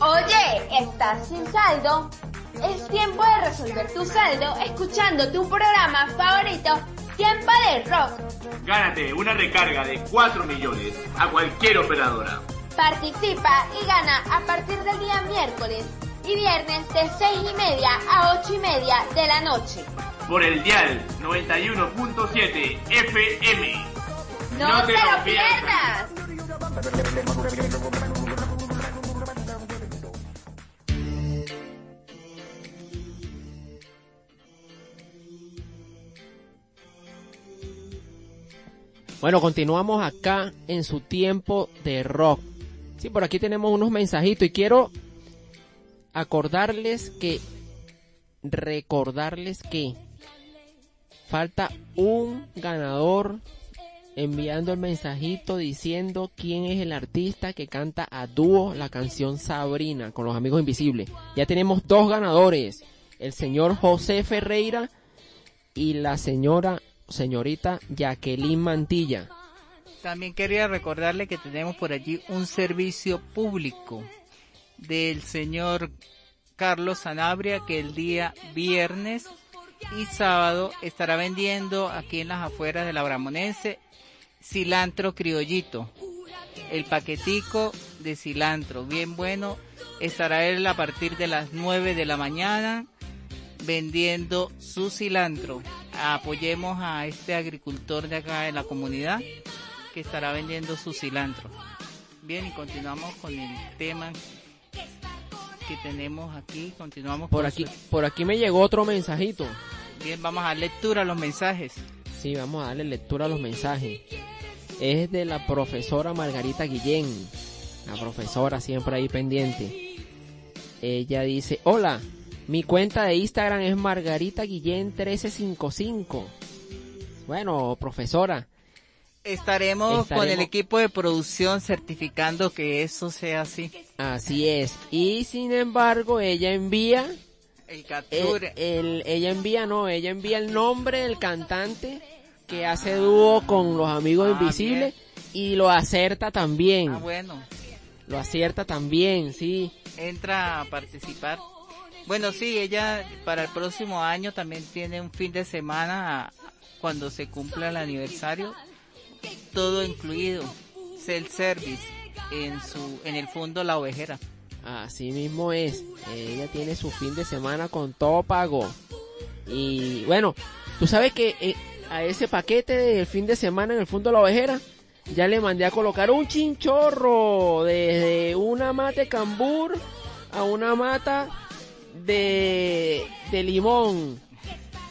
Oye, ¿estás sin saldo? Es tiempo de resolver tu saldo escuchando tu programa favorito, Tiempo de Rock. Gánate una recarga de 4 millones a cualquier operadora. Participa y gana a partir del día miércoles y viernes de 6 y media a 8 y media de la noche. Por el dial 91.7 FM. ¡No, te, lo pierdas! Bueno, continuamos acá en su tiempo de rock. Sí, por aquí tenemos unos mensajitos y quiero acordarles que, recordarles que falta un ganador enviando el mensajito diciendo quién es el artista que canta a dúo la canción Sabrina con los amigos invisibles. Ya tenemos dos ganadores, el señor José Ferreira y la señora señorita Jacqueline Mantilla. También quería recordarle que tenemos por allí un servicio público del señor Carlos Sanabria que el día viernes y sábado estará vendiendo aquí en las afueras de la Bramonense cilantro criollito. El paquetico de cilantro, bien bueno, estará él a partir de las 9 de la mañana vendiendo su cilantro. Apoyemos a este agricultor de acá de la comunidad que estará vendiendo su cilantro. Bien, y continuamos con el tema que tenemos aquí. Continuamos Por con aquí, su- por aquí me llegó otro mensajito. Bien, vamos a dar lectura a los mensajes. Sí, vamos a darle lectura a los mensajes. Es de la profesora Margarita Guillén. La profesora siempre ahí pendiente. Ella dice, hola, mi cuenta de Instagram es Margarita Guillén 1355. Bueno, profesora, Estaremos, con el equipo de producción certificando que eso sea así. así es. Y sin embargo, ella envía El el, capture. el- ella envía, no, ella envía el nombre del cantante que hace dúo con los amigos Ah, invisibles y lo acerta también. Ah, bueno, Lo acierta también, sí. entra a participar. Bueno, sí, ella para el próximo año también tiene un fin de semana cuando se cumpla el aniversario, todo incluido, self service en su en el fondo La Ovejera. Así mismo es. Ella tiene su fin de semana con todo pago. Y bueno, tú sabes que eh, a ese paquete del fin de semana en el fondo de la ovejera, ya le mandé a colocar un chinchorro desde una mata de cambur a una mata de, de limón.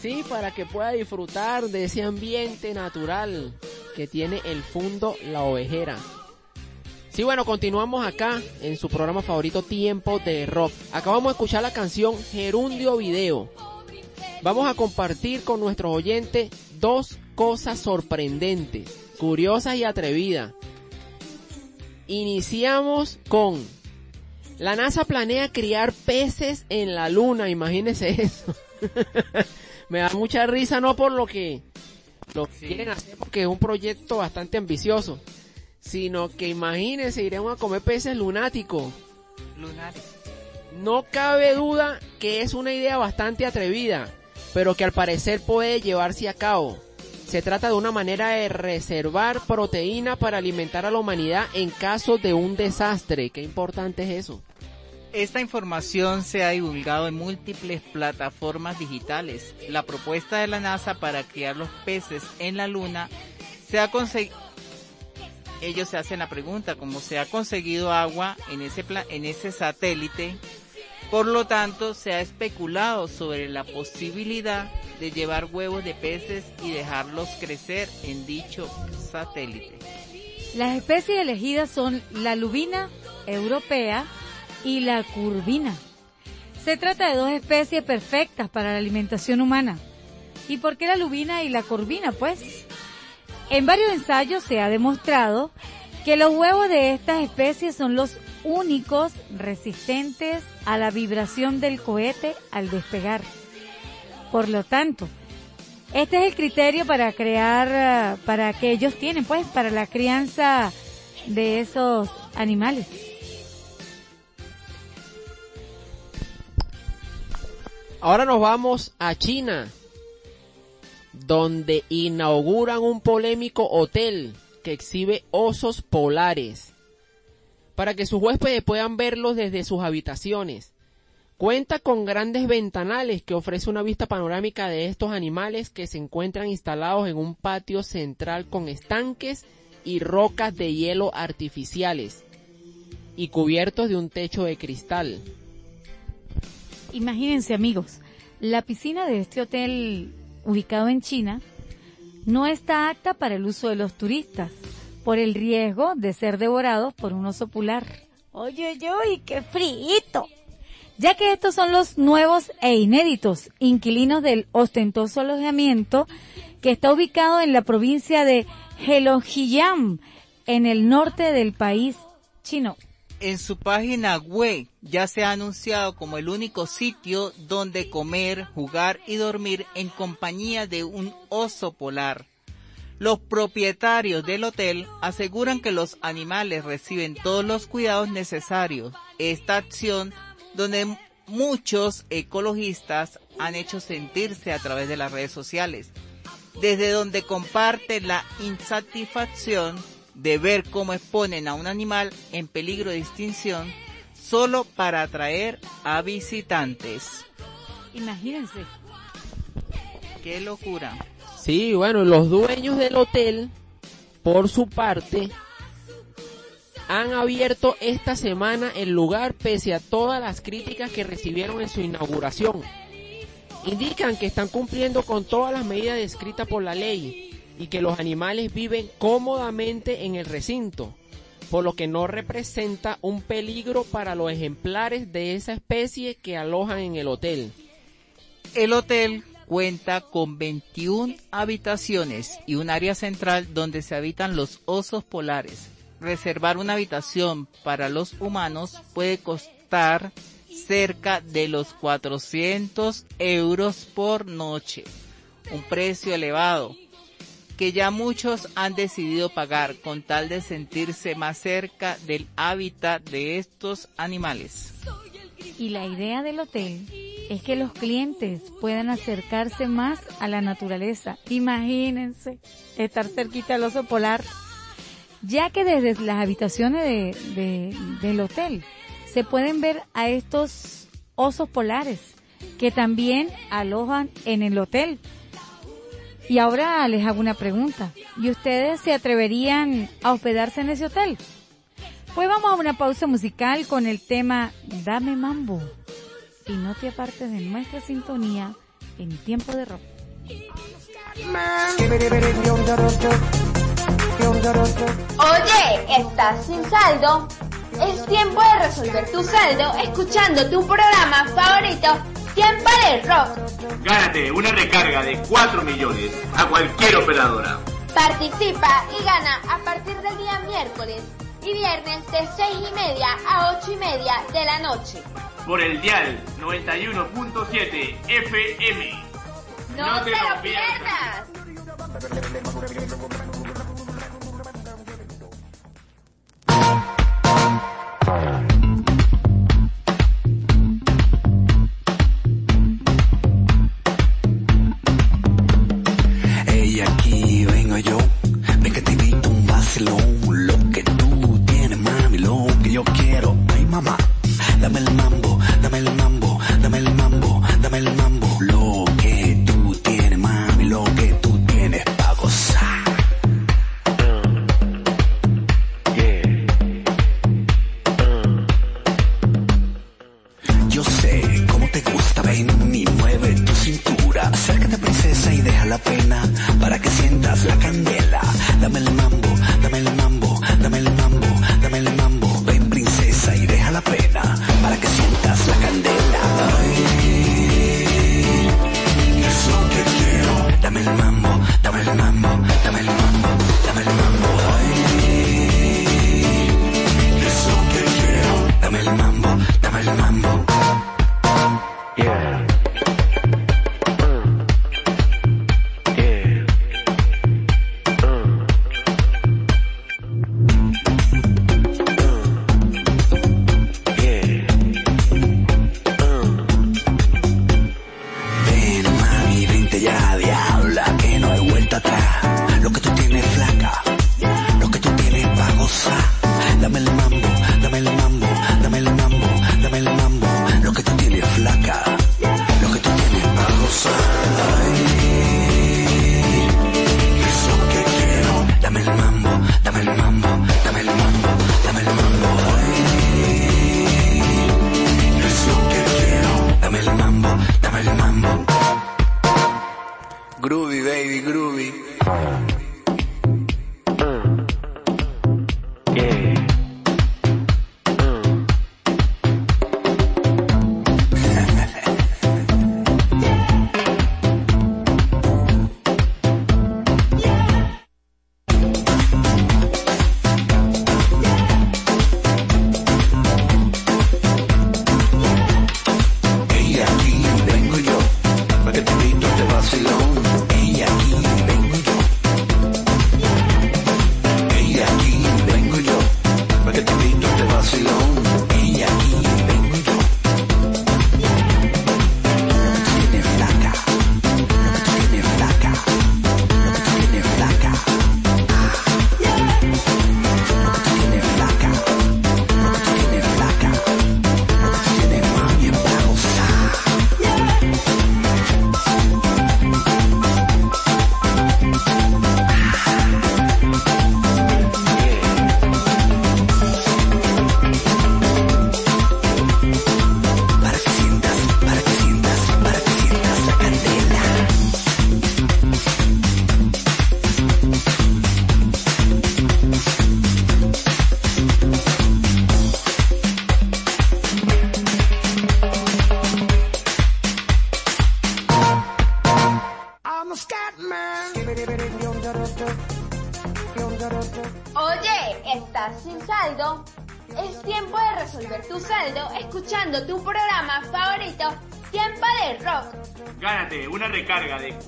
Sí, para que pueda disfrutar de ese ambiente natural que tiene el fondo La Ovejera. Sí, bueno, continuamos acá en su programa favorito Tiempo de Rock. Acabamos de escuchar la canción Gerundio Video. Vamos a compartir con nuestros oyentes dos cosas sorprendentes, curiosas y atrevidas. Iniciamos con la NASA planea criar peces en la luna, imagínense eso. Me da mucha risa no por lo que lo quieren hacer porque es un proyecto bastante ambicioso, sino que imagínense iremos a comer peces lunáticos. Lunares. No cabe duda que es una idea bastante atrevida, pero que al parecer puede llevarse a cabo. Se trata de una manera de reservar proteína para alimentar a la humanidad en caso de un desastre. Qué importante es eso. Esta información se ha divulgado en múltiples plataformas digitales. La propuesta de la NASA para criar los peces en la Luna se ha conseguido... Ellos se hacen la pregunta, ¿cómo se ha conseguido agua en ese, en ese satélite? Por lo tanto, se ha especulado sobre la posibilidad de llevar huevos de peces y dejarlos crecer en dicho satélite. Las especies elegidas son la lubina europea y la curvina. Se trata de dos especies perfectas para la alimentación humana. ¿Y por qué la lubina y la curvina? Pues en varios ensayos se ha demostrado que los huevos de estas especies son los únicos resistentes a la vibración del cohete al despegar. Por lo tanto, este es el criterio para crear, para que ellos tienen, pues, para la crianza de esos animales. Ahora nos vamos a China, donde inauguran un polémico hotel que exhibe osos polares para que sus huéspedes puedan verlos desde sus habitaciones. Cuenta con grandes ventanales que ofrece una vista panorámica de estos animales que se encuentran instalados en un patio central con estanques y rocas de hielo artificiales y cubiertos de un techo de cristal. Imagínense amigos, la piscina de este hotel ubicado en China no está apta para el uso de los turistas por el riesgo de ser devorados por un oso polar. Oye, oye, qué frito. Ya que estos son los nuevos e inéditos inquilinos del ostentoso alojamiento que está ubicado en la provincia de Heilongjiang, en el norte del país chino. En su página web ya se ha anunciado como el único sitio donde comer, jugar y dormir en compañía de un oso polar. Los propietarios del hotel aseguran que los animales reciben todos los cuidados necesarios. Esta acción, donde muchos ecologistas han hecho sentirse a través de las redes sociales, desde donde comparten la insatisfacción de ver cómo exponen a un animal en peligro de extinción solo para atraer a visitantes. Imagínense. Qué locura. Sí, bueno, los dueños del hotel, por su parte, han abierto esta semana el lugar pese a todas las críticas que recibieron en su inauguración. Indican que están cumpliendo con todas las medidas descritas por la ley y que los animales viven cómodamente en el recinto, por lo que no representa un peligro para los ejemplares de esa especie que alojan en el hotel. El hotel cuenta con 21 habitaciones y un área central donde se habitan los osos polares. Reservar una habitación para los humanos puede costar cerca de los 400 euros por noche, un precio elevado que ya muchos han decidido pagar con tal de sentirse más cerca del hábitat de estos animales. Y la idea del hotel es que los clientes puedan acercarse más a la naturaleza. Imagínense estar cerquita al oso polar, ya que desde las habitaciones de, del hotel se pueden ver a estos osos polares que también alojan en el hotel. Y ahora les hago una pregunta. ¿Y ustedes se atreverían a hospedarse en ese hotel? Pues vamos a una pausa musical con el tema Dame Mambo y no te apartes de nuestra sintonía en tiempo de rock. Oye, ¿estás sin saldo? Es tiempo de resolver tu saldo escuchando tu programa favorito, Tiempo de Rock. Gánate una recarga de 4 millones a cualquier operadora. Participa y gana a partir del día miércoles y viernes de 6 y media a 8 y media de la noche por el dial 91.7 FM. ¡No, te, lo pierdas! Ella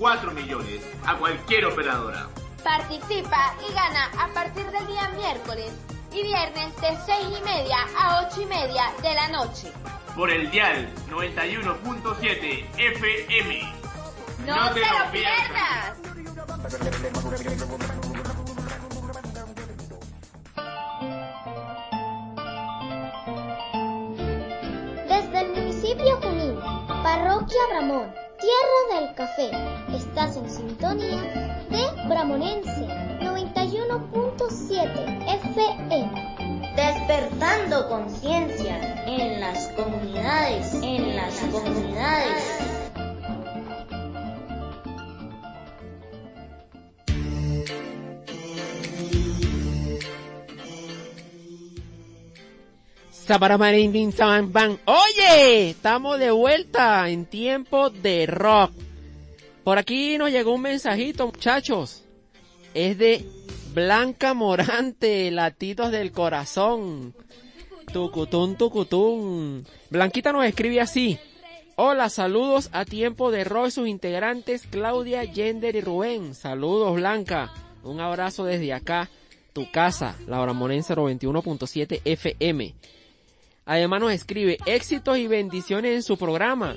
4 millones a cualquier operadora. Participa y gana a partir del día miércoles y viernes de 6 y media a 8 y media de la noche. Por el dial 91.7 FM. ¡No, te, lo pierdas! Desde el municipio Junín, Parroquia Bramón, Tierra del Café, estás en sintonía de Bramonense 91.7 FM. Despertando conciencia en las comunidades, en las comunidades. Oye, estamos de vuelta en tiempo de rock. Por aquí nos llegó un mensajito, muchachos. Es de Blanca Morante, latidos del corazón. Tucutún, tucutún. Blanquita nos escribe así. Hola, saludos a tiempo de rock sus integrantes Claudia, Yender y Rubén. Saludos, Blanca. Un abrazo desde acá, tu casa, la Bramonense 91.7 FM. Además nos escribe éxitos y bendiciones en su programa.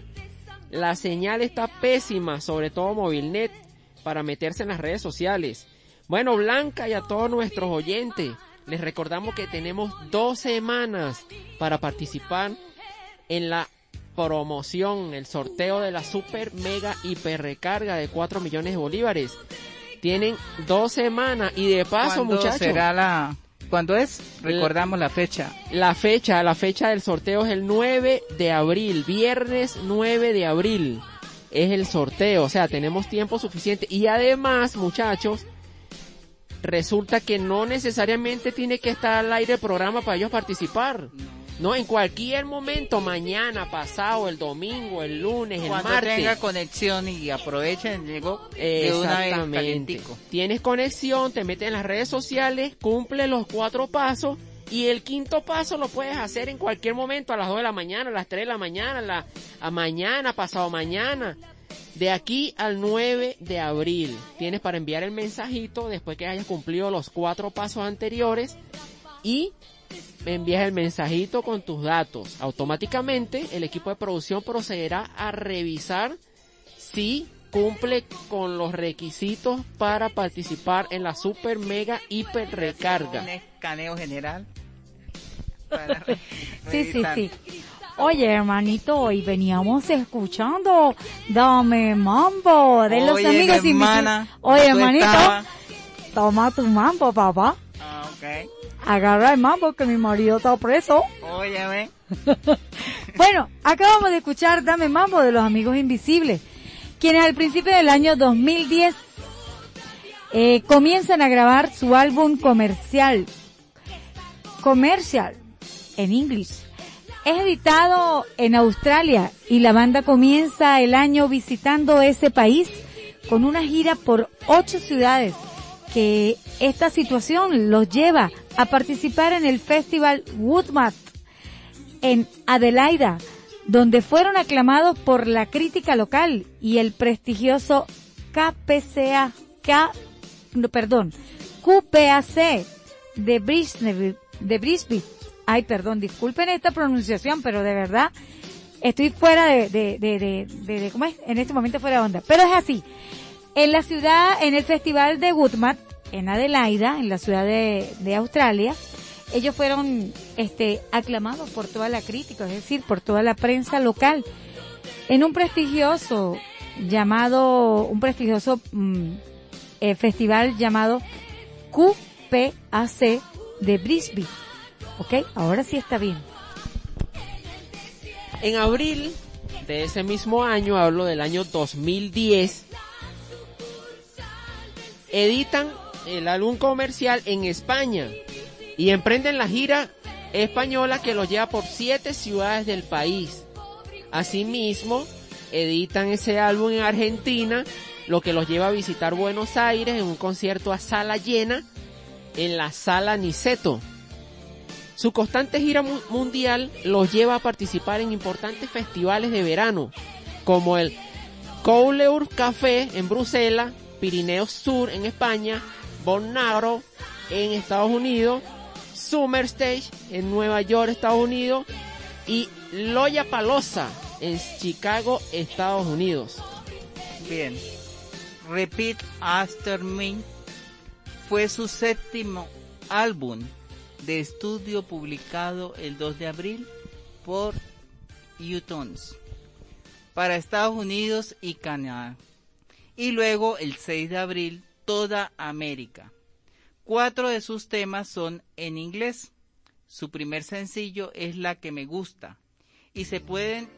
La señal está pésima, sobre todo Movilnet, para meterse en las redes sociales. Bueno, Blanca y a todos nuestros oyentes, les recordamos que tenemos dos semanas para participar en la promoción, el sorteo de la super mega hiper recarga de 4 millones de bolívares. Tienen dos semanas y de paso, ¿Cuándo muchachos. será la... ¿Cuándo es? Recordamos la fecha. La fecha, la fecha del sorteo es el 9 de abril, viernes 9 de abril. Es el sorteo, o sea, tenemos tiempo suficiente. Y además, muchachos, resulta que no necesariamente tiene que estar al aire el programa para ellos participar. En cualquier momento, mañana, pasado, el domingo, el lunes, el Cuando martes. tenga conexión y aprovechen, llegó de una vez Exactamente. Tienes conexión, te metes en las redes sociales, cumple los cuatro pasos y el quinto paso lo puedes hacer en cualquier momento, a las 2 de la mañana, a las 3 de la mañana, a, la, a mañana, pasado mañana. De aquí al 9 de abril tienes para enviar el mensajito después que hayas cumplido los cuatro pasos anteriores y me envías el mensajito con tus datos. Automáticamente el equipo de producción procederá a revisar si cumple con los requisitos para participar en la super mega hiper recarga. Un escaneo general. Sí, sí, sí. Oye, hermanito, hoy veníamos escuchando Dame Mambo de los Oye, amigos mi hermana. Oye, hermanito, toma tu mambo, papá. Ah, ok. Agarra el mambo que mi marido está preso. Óyeme. Bueno, acabamos de escuchar Dame Mambo de los Amigos Invisibles, quienes al principio del año 2010 eh, comienzan a grabar su álbum comercial, comercial, en inglés. Es editado en Australia y la banda comienza el año visitando ese país con una gira por ocho ciudades que esta situación los lleva a participar en el festival Woodmat en Adelaida, donde fueron aclamados por la crítica local y el prestigioso KPCA, K, no, perdón, QPAC de Brisbane, de Brisbane. Ay, perdón, disculpen esta pronunciación, pero de verdad estoy fuera de, de, de, de, de- de- ¿cómo es? En este momento fuera de onda. Pero es así. En la ciudad, en el festival de Woodmat, en Adelaida, en la ciudad de, Australia, ellos fueron este, aclamados por toda la crítica, es decir, por toda la prensa local, en un prestigioso llamado, un prestigioso mm, eh, festival llamado QPAC de Brisbane. ¿Ok? Ahora sí está bien. En abril de ese mismo año, hablo del año 2010, editan el álbum comercial en España y emprenden la gira española que los lleva por siete ciudades del país. Asimismo, editan ese álbum en Argentina, lo que los lleva a visitar Buenos Aires en un concierto a sala llena en la sala Niceto. Su constante gira mu- mundial los lleva a participar en importantes festivales de verano, como el Couleur Café en Bruselas, Pirineos Sur en España, Bonaro en Estados Unidos, Summer Stage en Nueva York, Estados Unidos, y Loya Palosa en Chicago, Estados Unidos. Bien. Repeat After Me fue su séptimo álbum de estudio publicado el 2 de abril por U-Tones para Estados Unidos y Canadá. Y luego el 6 de abril toda América. Cuatro de sus temas son en inglés. Su primer sencillo es La que me gusta y se pueden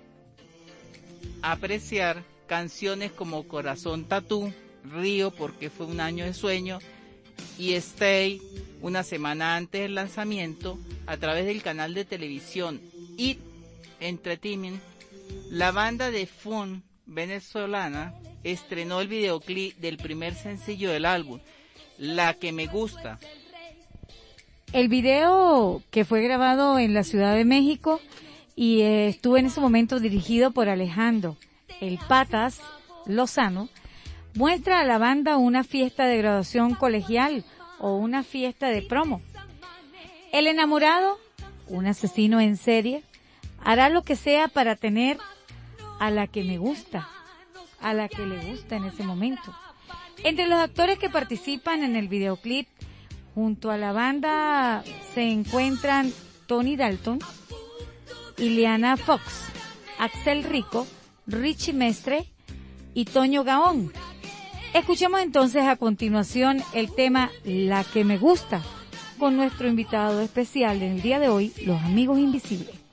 apreciar canciones como Corazón Tatú, Río porque fue un año de sueño y Stay una semana antes del lanzamiento a través del canal de televisión It Entertainment. La banda de funk venezolana estrenó el videoclip del primer sencillo del álbum, La que me gusta. El video que fue grabado en la Ciudad de México y eh, estuvo en ese momento dirigido por Alejandro El Patas Lozano, muestra a la banda una fiesta de graduación colegial o una fiesta de promo. El enamorado, un asesino en serie, hará lo que sea para tener a la que me gusta, a la que le gusta en ese momento. Entre los actores que participan en el videoclip junto a la banda se encuentran Tony Dalton, Ileana Fox, Axel Rico, Richie Mestre y Toño Gaón. Escuchemos entonces a continuación el tema La que me gusta con nuestro invitado especial en el día de hoy, los amigos invisibles.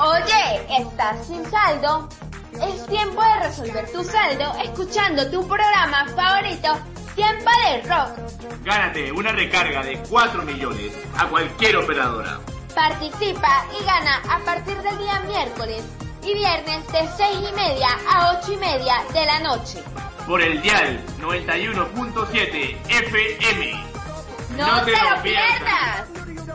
Oye, ¿estás sin saldo? Es tiempo de resolver tu saldo escuchando tu programa favorito, Tiempo de Rock. Gánate una recarga de 4 millones a cualquier operadora. Participa y gana a partir del día miércoles y viernes de 6 y media a 8 y media de la noche. Por el dial 91.7 FM. ¡No, te, lo pierdas!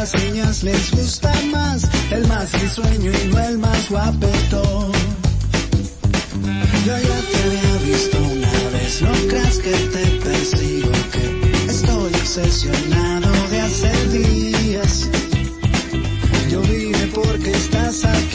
las niñas les gusta más el más risueño y no el más guapetón. Yo ya te había visto una vez, no creas que te persigo, que estoy obsesionado de hace días. Yo vine porque estás aquí,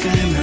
sky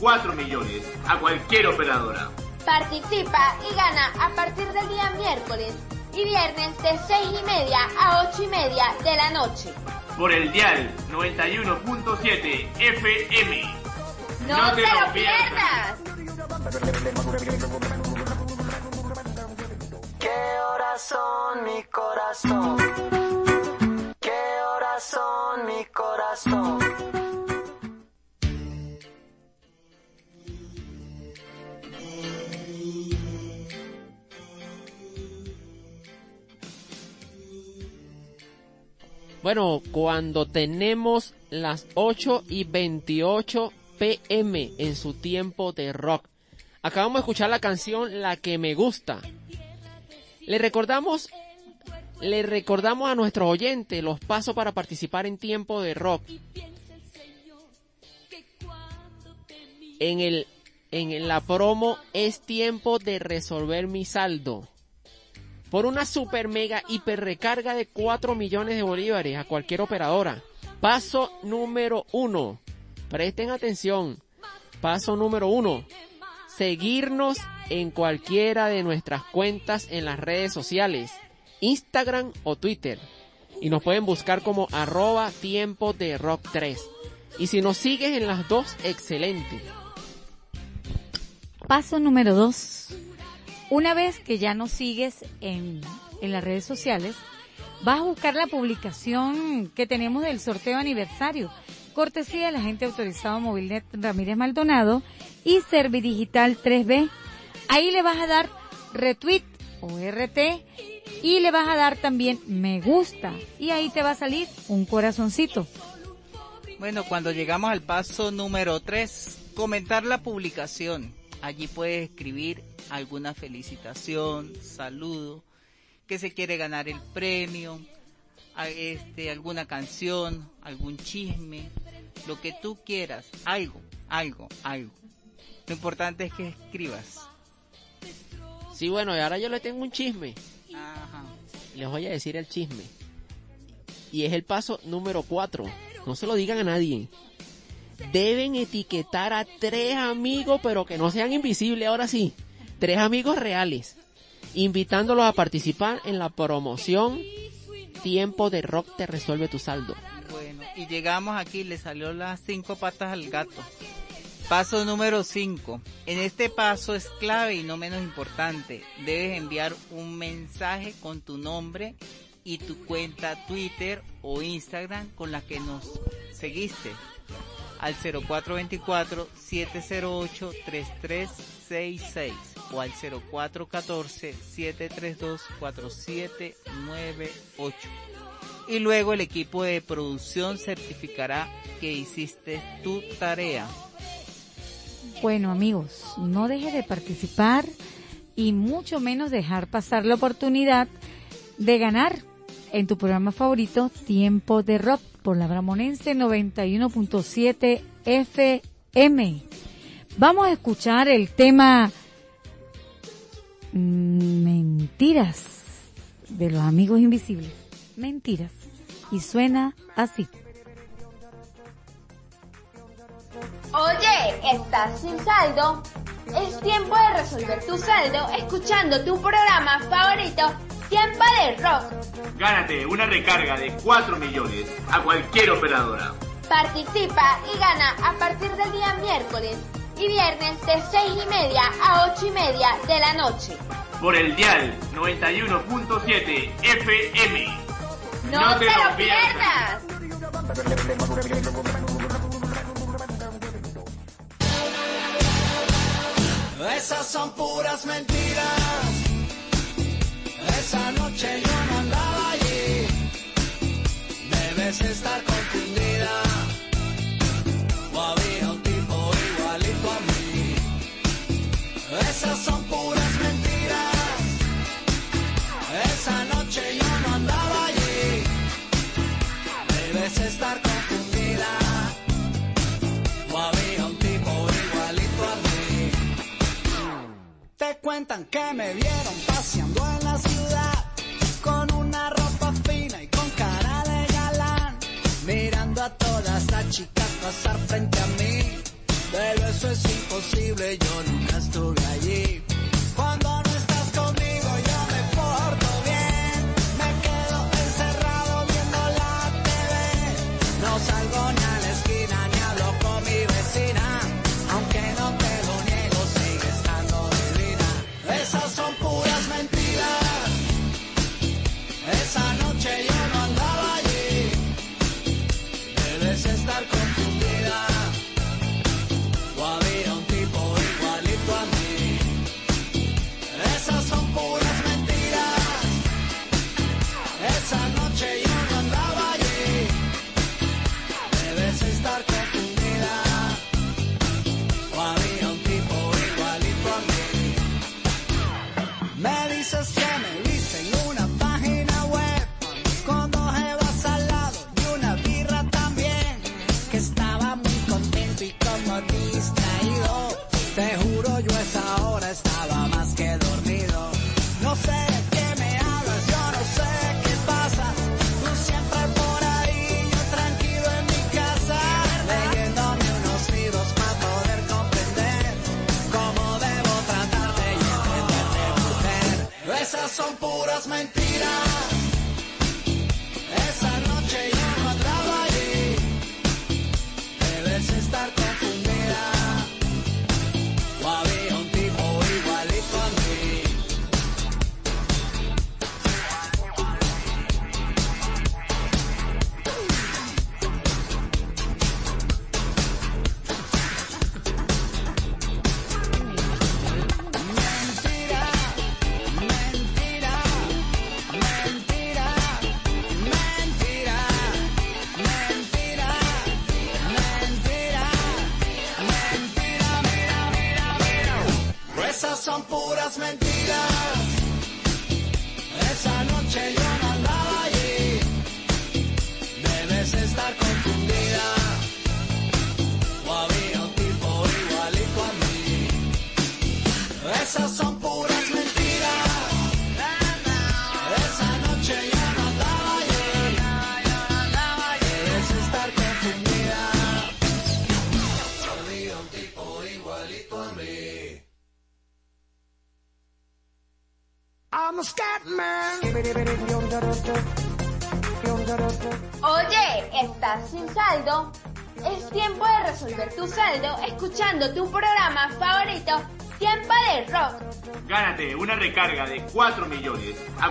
4 millones a cualquier operadora. Participa y gana a partir del día miércoles y viernes de 6 y media a 8 y media de la noche. Por el dial 91.7 FM. ¡No, te, lo pierdas! Cuando tenemos las 8 y 28 pm en su tiempo de rock. Acabamos de escuchar la canción La que me gusta. Le recordamos, le recordamos a nuestros oyentes los pasos para participar en tiempo de rock. En el, en la promo es tiempo de resolver mi saldo por una super mega hiper recarga de 4 millones de bolívares a cualquier operadora. Paso número uno. Presten atención. Paso número uno. Seguirnos en cualquiera de nuestras cuentas en las redes sociales, Instagram o Twitter. Y nos pueden buscar como arroba tiempo de rock 3. Y si nos sigues en las dos, excelente. Paso número dos. Una vez que ya nos sigues en, en las redes sociales, vas a buscar la publicación que tenemos del sorteo aniversario, cortesía del agente autorizado Movilnet Ramírez Maldonado y Servidigital 3B. Ahí le vas a dar retweet o RT y le vas a dar también me gusta y ahí te va a salir un corazoncito. Bueno, cuando llegamos al paso número 3, comentar la publicación. Allí puedes escribir alguna felicitación, saludo, que se quiere ganar el premio, este, alguna canción, algún chisme, lo que tú quieras, algo, algo, algo. Lo importante es que escribas. Sí, bueno, y ahora yo le tengo un chisme. Les voy a decir el chisme. Y es el paso número 4. No se lo digan a nadie. Deben etiquetar a tres amigos, pero que no sean invisibles, ahora sí. Tres amigos reales. Invitándolos a participar en la promoción Tiempo de Rock te resuelve tu saldo. Bueno, y llegamos aquí, le salió las cinco patas al gato. Paso número 5. En este paso es clave y no menos importante. Debes enviar un mensaje con tu nombre y tu cuenta Twitter o Instagram con la que nos seguiste al 0424-708-3366 o al 0414-732-4798. Y luego el equipo de producción certificará que hiciste tu tarea. Bueno amigos, no deje de participar y mucho menos dejar pasar la oportunidad de ganar en tu programa favorito Tiempo de Rock por la Bramonense 91.7 FM. Vamos a escuchar el tema mm, Mentiras de los amigos invisibles. Mentiras. Y suena así. Oye, ¿estás sin saldo? Es tiempo de resolver tu saldo escuchando tu programa favorito, Tiempo de Rock. Gánate una recarga de 4 millones a cualquier operadora. Participa y gana a partir del día miércoles y viernes de 6 y media a 8 y media de la noche. Por el dial 91.7 FM. ¡No, te, lo pierdas! Esas son puras mentiras. Esa noche yo no andaba allí. Debes estar confundida. O había un tipo igualito a mí. Esas son puras mentiras. Esa noche yo no andaba allí. Debes estar confundida. O había un tipo igualito a mí. Te cuentan que me vieron paseando en la ciudad con una ropa fina y con cara de galán, mirando a todas las chicas pasar frente a mí. Pero eso es imposible, yo nunca estuve allí.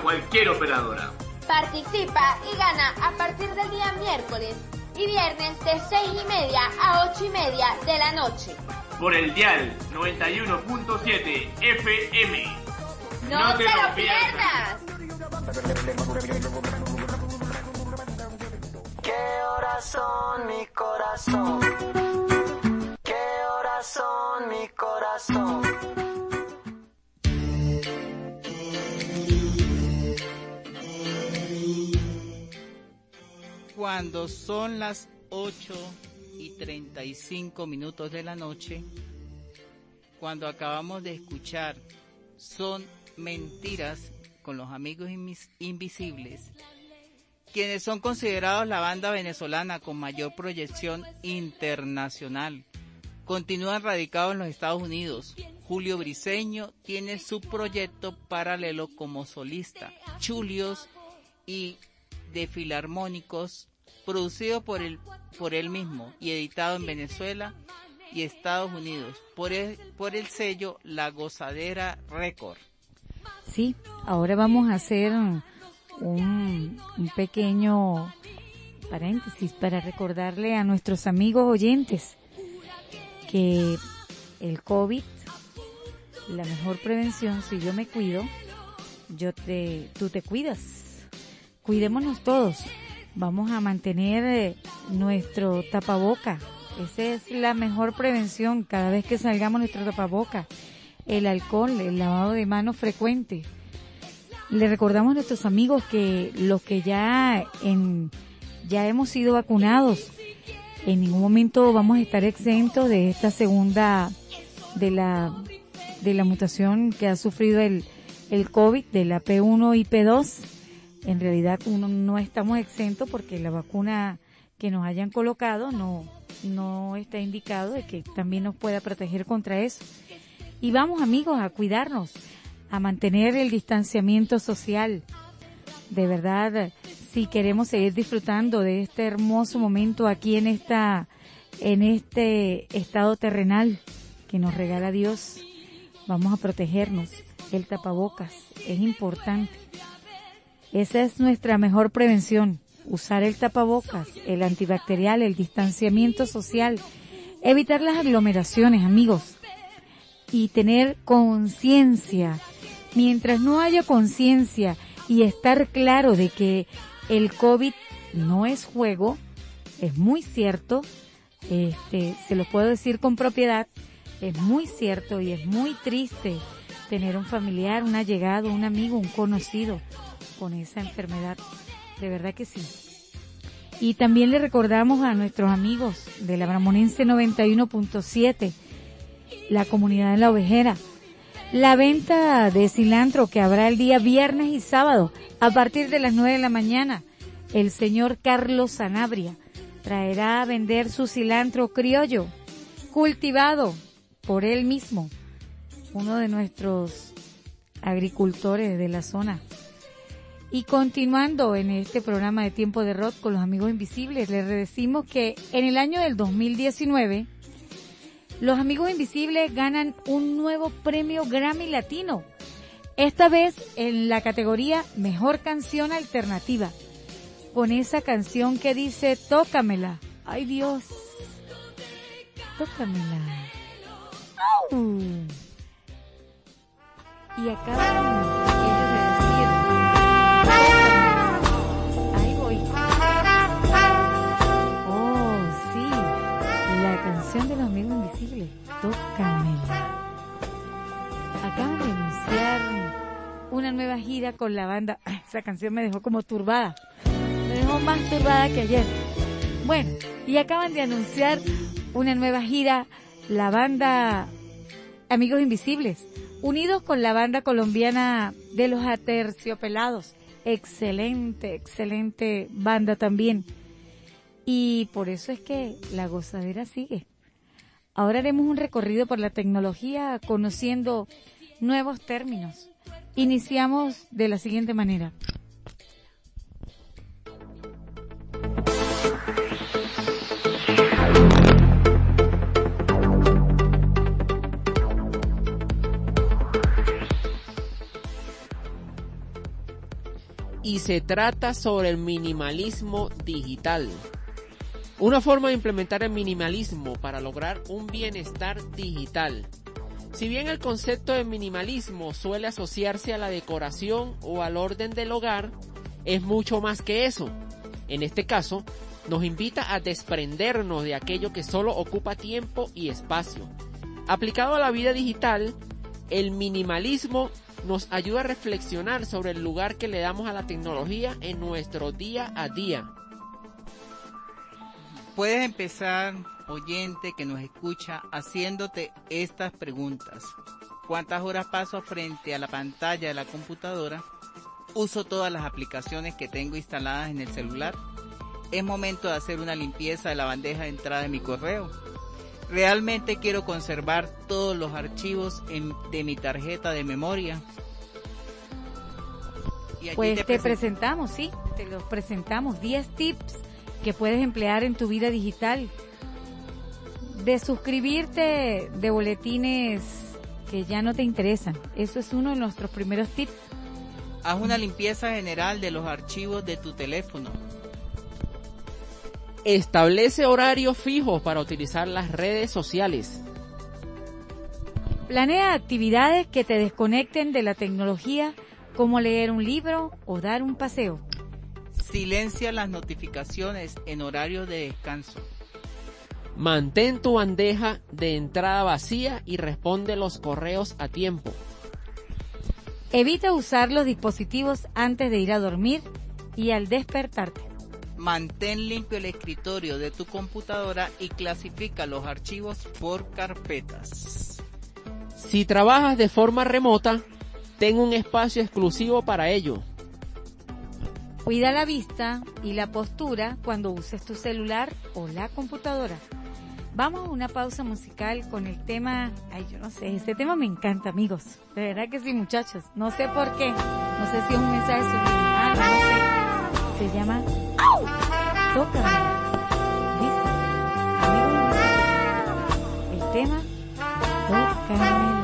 Cualquier operadora. Participa y gana a partir del día miércoles y viernes de 6 y media a 8 y media de la noche. Por el dial 91.7 FM. ¡No, te, lo pierdas! ¿Qué horas son mi Cuando son las 8 y 35 minutos de la noche, cuando acabamos de escuchar Son Mentiras con los amigos Invis- invisibles, quienes son considerados la banda venezolana con mayor proyección internacional. Continúan radicados en los Estados Unidos. Julio Briseño tiene su proyecto paralelo como solista, Chulios y de Filarmónicos, producido por él, por él mismo y editado en Venezuela y Estados Unidos por el, por el sello La Gozadera Record. Sí, ahora vamos a hacer un, un pequeño paréntesis para recordarle a nuestros amigos oyentes que el COVID, la mejor prevención, si yo me cuido, yo te, tú te cuidas. Cuidémonos todos. Vamos a mantener eh, nuestro tapaboca. Esa es la mejor prevención cada vez que salgamos nuestro tapaboca. El alcohol, el lavado de manos frecuente. Le recordamos a nuestros amigos que los que ya en, ya hemos sido vacunados, en ningún momento vamos a estar exentos de esta segunda, de la, de la mutación que ha sufrido el, el COVID, de la P1 y P2. En realidad uno no estamos exentos porque la vacuna que nos hayan colocado no, no está indicado de que también nos pueda proteger contra eso. Y vamos amigos a cuidarnos, a mantener el distanciamiento social. De verdad, si queremos seguir disfrutando de este hermoso momento aquí en esta, en este estado terrenal que nos regala Dios, vamos a protegernos. El tapabocas es importante. Esa es nuestra mejor prevención. Usar el tapabocas, el antibacterial, el distanciamiento social, evitar las aglomeraciones, amigos, y tener conciencia. Mientras no haya conciencia y estar claro de que el COVID no es juego, es muy cierto, este, se lo puedo decir con propiedad, es muy cierto y es muy triste tener un familiar, un allegado, un amigo, un conocido con esa enfermedad. De verdad que sí. Y también le recordamos a nuestros amigos de la Bramonense 91.7, la comunidad de la ovejera, la venta de cilantro que habrá el día viernes y sábado a partir de las 9 de la mañana. El señor Carlos Sanabria traerá a vender su cilantro criollo, cultivado por él mismo, uno de nuestros agricultores de la zona. Y continuando en este programa de Tiempo de Rock con los amigos invisibles, les decimos que en el año del 2019, los amigos invisibles ganan un nuevo premio Grammy Latino. Esta vez en la categoría Mejor Canción Alternativa. Con esa canción que dice Tócamela. Ay Dios. Tócamela. ¡Au! Y acaban canción de los amigos invisibles. Tócamela. Acaban de anunciar una nueva gira con la banda. Esa canción me dejó como turbada. Me dejó más turbada que ayer. Bueno, y acaban de anunciar una nueva gira, la banda Amigos Invisibles, unidos con la banda colombiana de los Aterciopelados. Excelente, excelente banda también. Y por eso es que la gozadera sigue. Ahora haremos un recorrido por la tecnología conociendo nuevos términos. Iniciamos de la siguiente manera. y se trata sobre el minimalismo digital. Una forma de implementar el minimalismo para lograr un bienestar digital. Si bien el concepto de minimalismo suele asociarse a la decoración o al orden del hogar, es mucho más que eso. En este caso, nos invita a desprendernos de aquello que solo ocupa tiempo y espacio. Aplicado a la vida digital, el minimalismo nos ayuda a reflexionar sobre el lugar que le damos a la tecnología en nuestro día a día. Puedes empezar, oyente que nos escucha, haciéndote estas preguntas. ¿Cuántas horas paso frente a la pantalla de la computadora? ¿Uso todas las aplicaciones que tengo instaladas en el celular? ¿Es momento de hacer una limpieza de la bandeja de entrada de mi correo? ¿Realmente quiero conservar todos los archivos en- de mi tarjeta de memoria? Y Pues te, te presen- presentamos, sí, te los presentamos 10 tips que puedes emplear en tu vida digital. De suscribirte de boletines que ya no te interesan. Eso es uno de nuestros primeros tips. Haz una limpieza general de los archivos de tu teléfono. Establece horarios fijos para utilizar las redes sociales. Planea actividades que te desconecten de la tecnología, como leer un libro o dar un paseo. Silencia las notificaciones en horario de descanso. Mantén tu bandeja de entrada vacía y responde los correos a tiempo. Evita usar los dispositivos antes de ir a dormir y al despertarte. Mantén limpio el escritorio de tu computadora y clasifica los archivos por carpetas. Si trabajas de forma remota, ten un espacio exclusivo para ello. Cuida la vista y la postura cuando uses tu celular o la computadora. Vamos a una pausa musical con el tema, ay yo no sé, este tema me encanta amigos, de verdad que sí muchachos, no sé por qué, no sé si es un mensaje subliminal, no sé, se llama ¡Au! Tócame. Dice, amigos el tema Tócamela.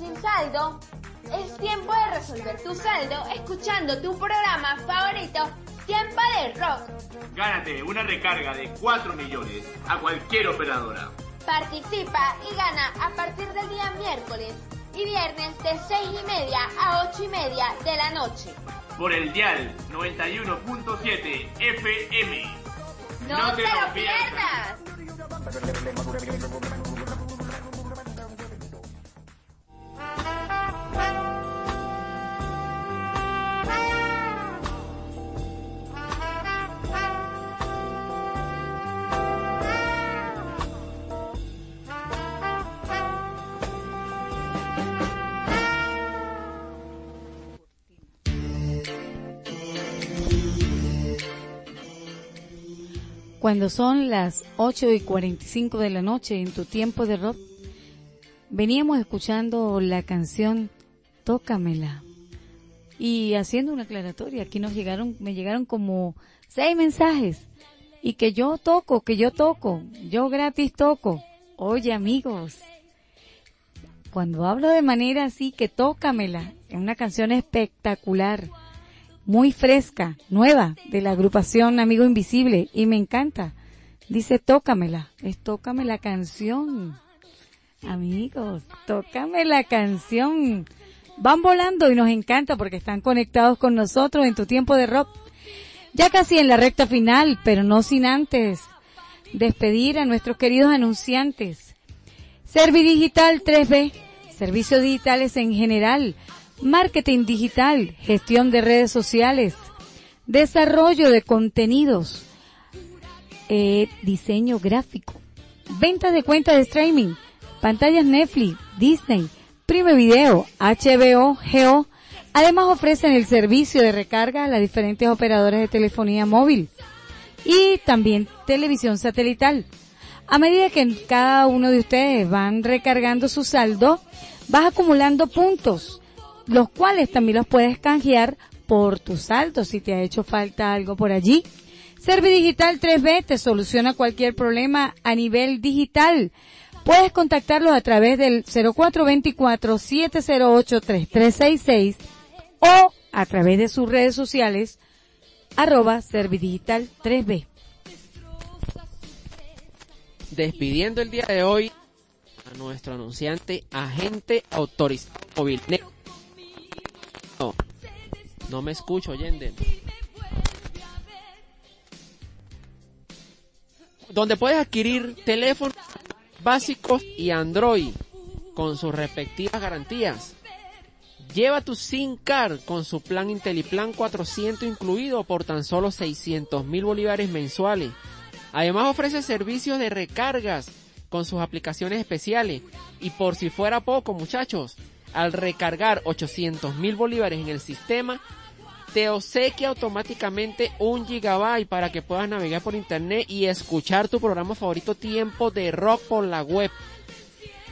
Sin saldo? Es tiempo de resolver tu saldo escuchando tu programa favorito, Tiempo de Rock. Gánate una recarga de 4 millones a cualquier operadora. Participa y gana a partir del día miércoles y viernes de 6 y media a 8 y media de la noche. Por el dial 91.7 FM. ¡No, te, lo pierdas! Cuando son las 8 y 45 de la noche en tu tiempo de rock, veníamos escuchando la canción Tócamela. Y haciendo una aclaratoria, aquí nos llegaron, me llegaron como seis mensajes. Y que yo toco, que yo toco, yo gratis toco. Oye amigos, cuando hablo de manera así, que tócamela, es una canción espectacular muy fresca, nueva, de la agrupación Amigo Invisible, y me encanta. Dice, tócamela, es tócame la canción. Amigos, tócame la canción. Van volando y nos encanta porque están conectados con nosotros en tu tiempo de rock. Ya casi en la recta final, pero no sin antes despedir a nuestros queridos anunciantes. Servidigital 3B, servicios digitales en general, marketing digital, gestión de redes sociales, desarrollo de contenidos, eh, diseño gráfico, ventas de cuentas de streaming, pantallas Netflix, Disney, Prime Video, HBO, Geo. Además ofrecen el servicio de recarga a las diferentes operadoras de telefonía móvil y también televisión satelital. A medida que cada uno de ustedes van recargando su saldo, vas acumulando puntos los cuales también los puedes canjear por tu saldo si te ha hecho falta algo por allí. Servidigital 3B te soluciona cualquier problema a nivel digital. Puedes contactarlos a través del 0424-708-3366 o a través de sus redes sociales arroba Servidigital 3B. Despidiendo el día de hoy a nuestro anunciante agente autorizado móvil. No, me escucho, Yender. Donde puedes adquirir teléfonos básicos y Android con sus respectivas garantías. Lleva tu SIM card con su plan IntelliPlan 400 incluido por tan solo 600 mil bolívares mensuales. Además ofrece servicios de recargas con sus aplicaciones especiales. Y por si fuera poco, muchachos, al recargar 800 mil bolívares en el sistema, te obsequia automáticamente un gigabyte para que puedas navegar por internet y escuchar tu programa favorito Tiempo de Rock por la web.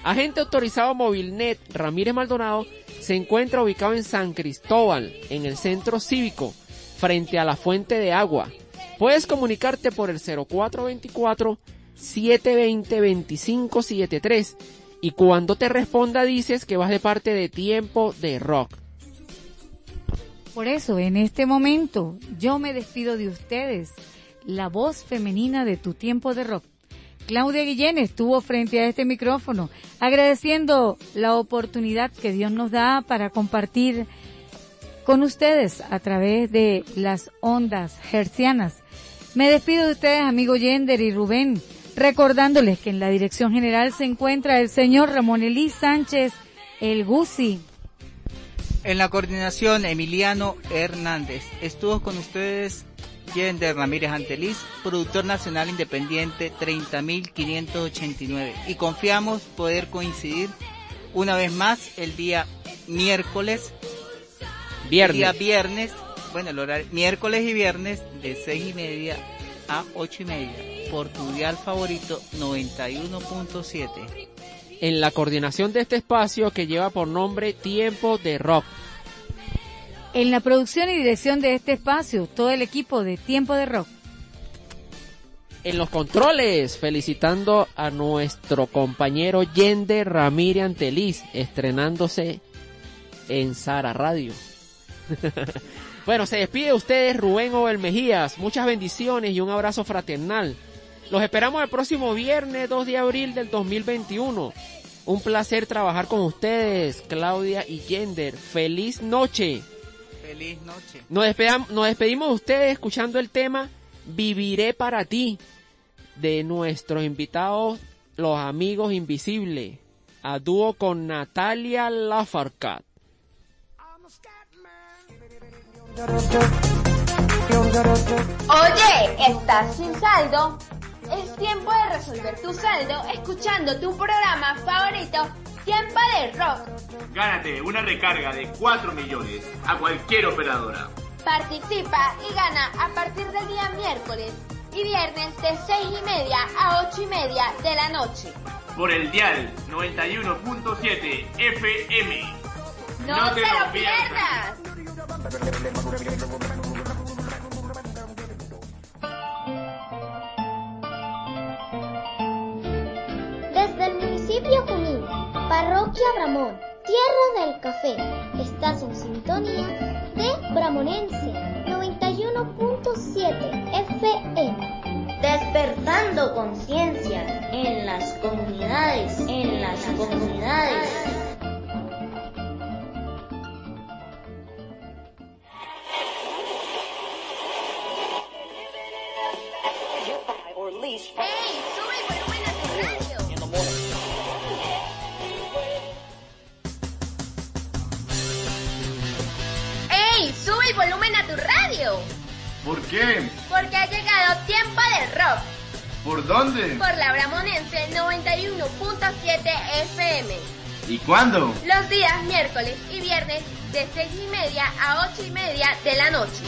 Agente autorizado Movilnet Ramírez Maldonado se encuentra ubicado en San Cristóbal, en el centro cívico, frente a la fuente de agua. Puedes comunicarte por el 0424 720 2573 y cuando te responda dices que vas de parte de Tiempo de Rock. Por eso, en este momento, yo me despido de ustedes, la voz femenina de tu tiempo de rock. Claudia Guillén estuvo frente a este micrófono, agradeciendo la oportunidad que Dios nos da para compartir con ustedes a través de las ondas hercianas. Me despido de ustedes, amigo Yender y Rubén, recordándoles que en la dirección general se encuentra el señor Ramón Elí Sánchez, el Gusi. En la coordinación, Emiliano Hernández. Estuvo con ustedes Yender Ramírez Anteliz, productor nacional independiente 30.589. Y confiamos poder coincidir una vez más el día miércoles. Viernes. Día viernes, bueno, el horario, miércoles y viernes de seis y media a ocho y media por tu dial favorito 91.7. En la coordinación de este espacio que lleva por nombre Tiempo de Rock. En la producción y dirección de este espacio, todo el equipo de Tiempo de Rock. En los controles, felicitando a nuestro compañero Yender Ramírez Anteliz, estrenándose en Sara Radio. bueno, se despide de ustedes Rubén Obel Mejías. Muchas bendiciones y un abrazo fraternal. Los esperamos el próximo viernes 2 de abril del 2021. Un placer trabajar con ustedes, Claudia y Yender. Feliz noche. Feliz noche. Nos, despedam- nos despedimos de ustedes escuchando el tema Viviré para ti de nuestros invitados, los amigos invisibles, a dúo con Natalia Lafarcat. Oye, ¿estás sin saldo? Es tiempo de resolver tu saldo escuchando tu programa favorito, Tiempo de Rock. Gánate una recarga de 4 millones a cualquier operadora. Participa y gana a partir del día miércoles y viernes de 6 y media a 8 y media de la noche. Por el dial 91.7 FM. ¡No, te, lo pierdas! Junín, Parroquia Bramón, Tierra del Café, estás en sintonía de Bramonense 91.7 FM. Despertando conciencia en las comunidades, en las comunidades. ¡Ey, ¿Por qué? Porque ha llegado Tiempo de Rock ¿Por dónde? por la Bramonense 91.7 FM. ¿Y cuándo? Los días miércoles y viernes de 6 y media a 8 y media de la noche.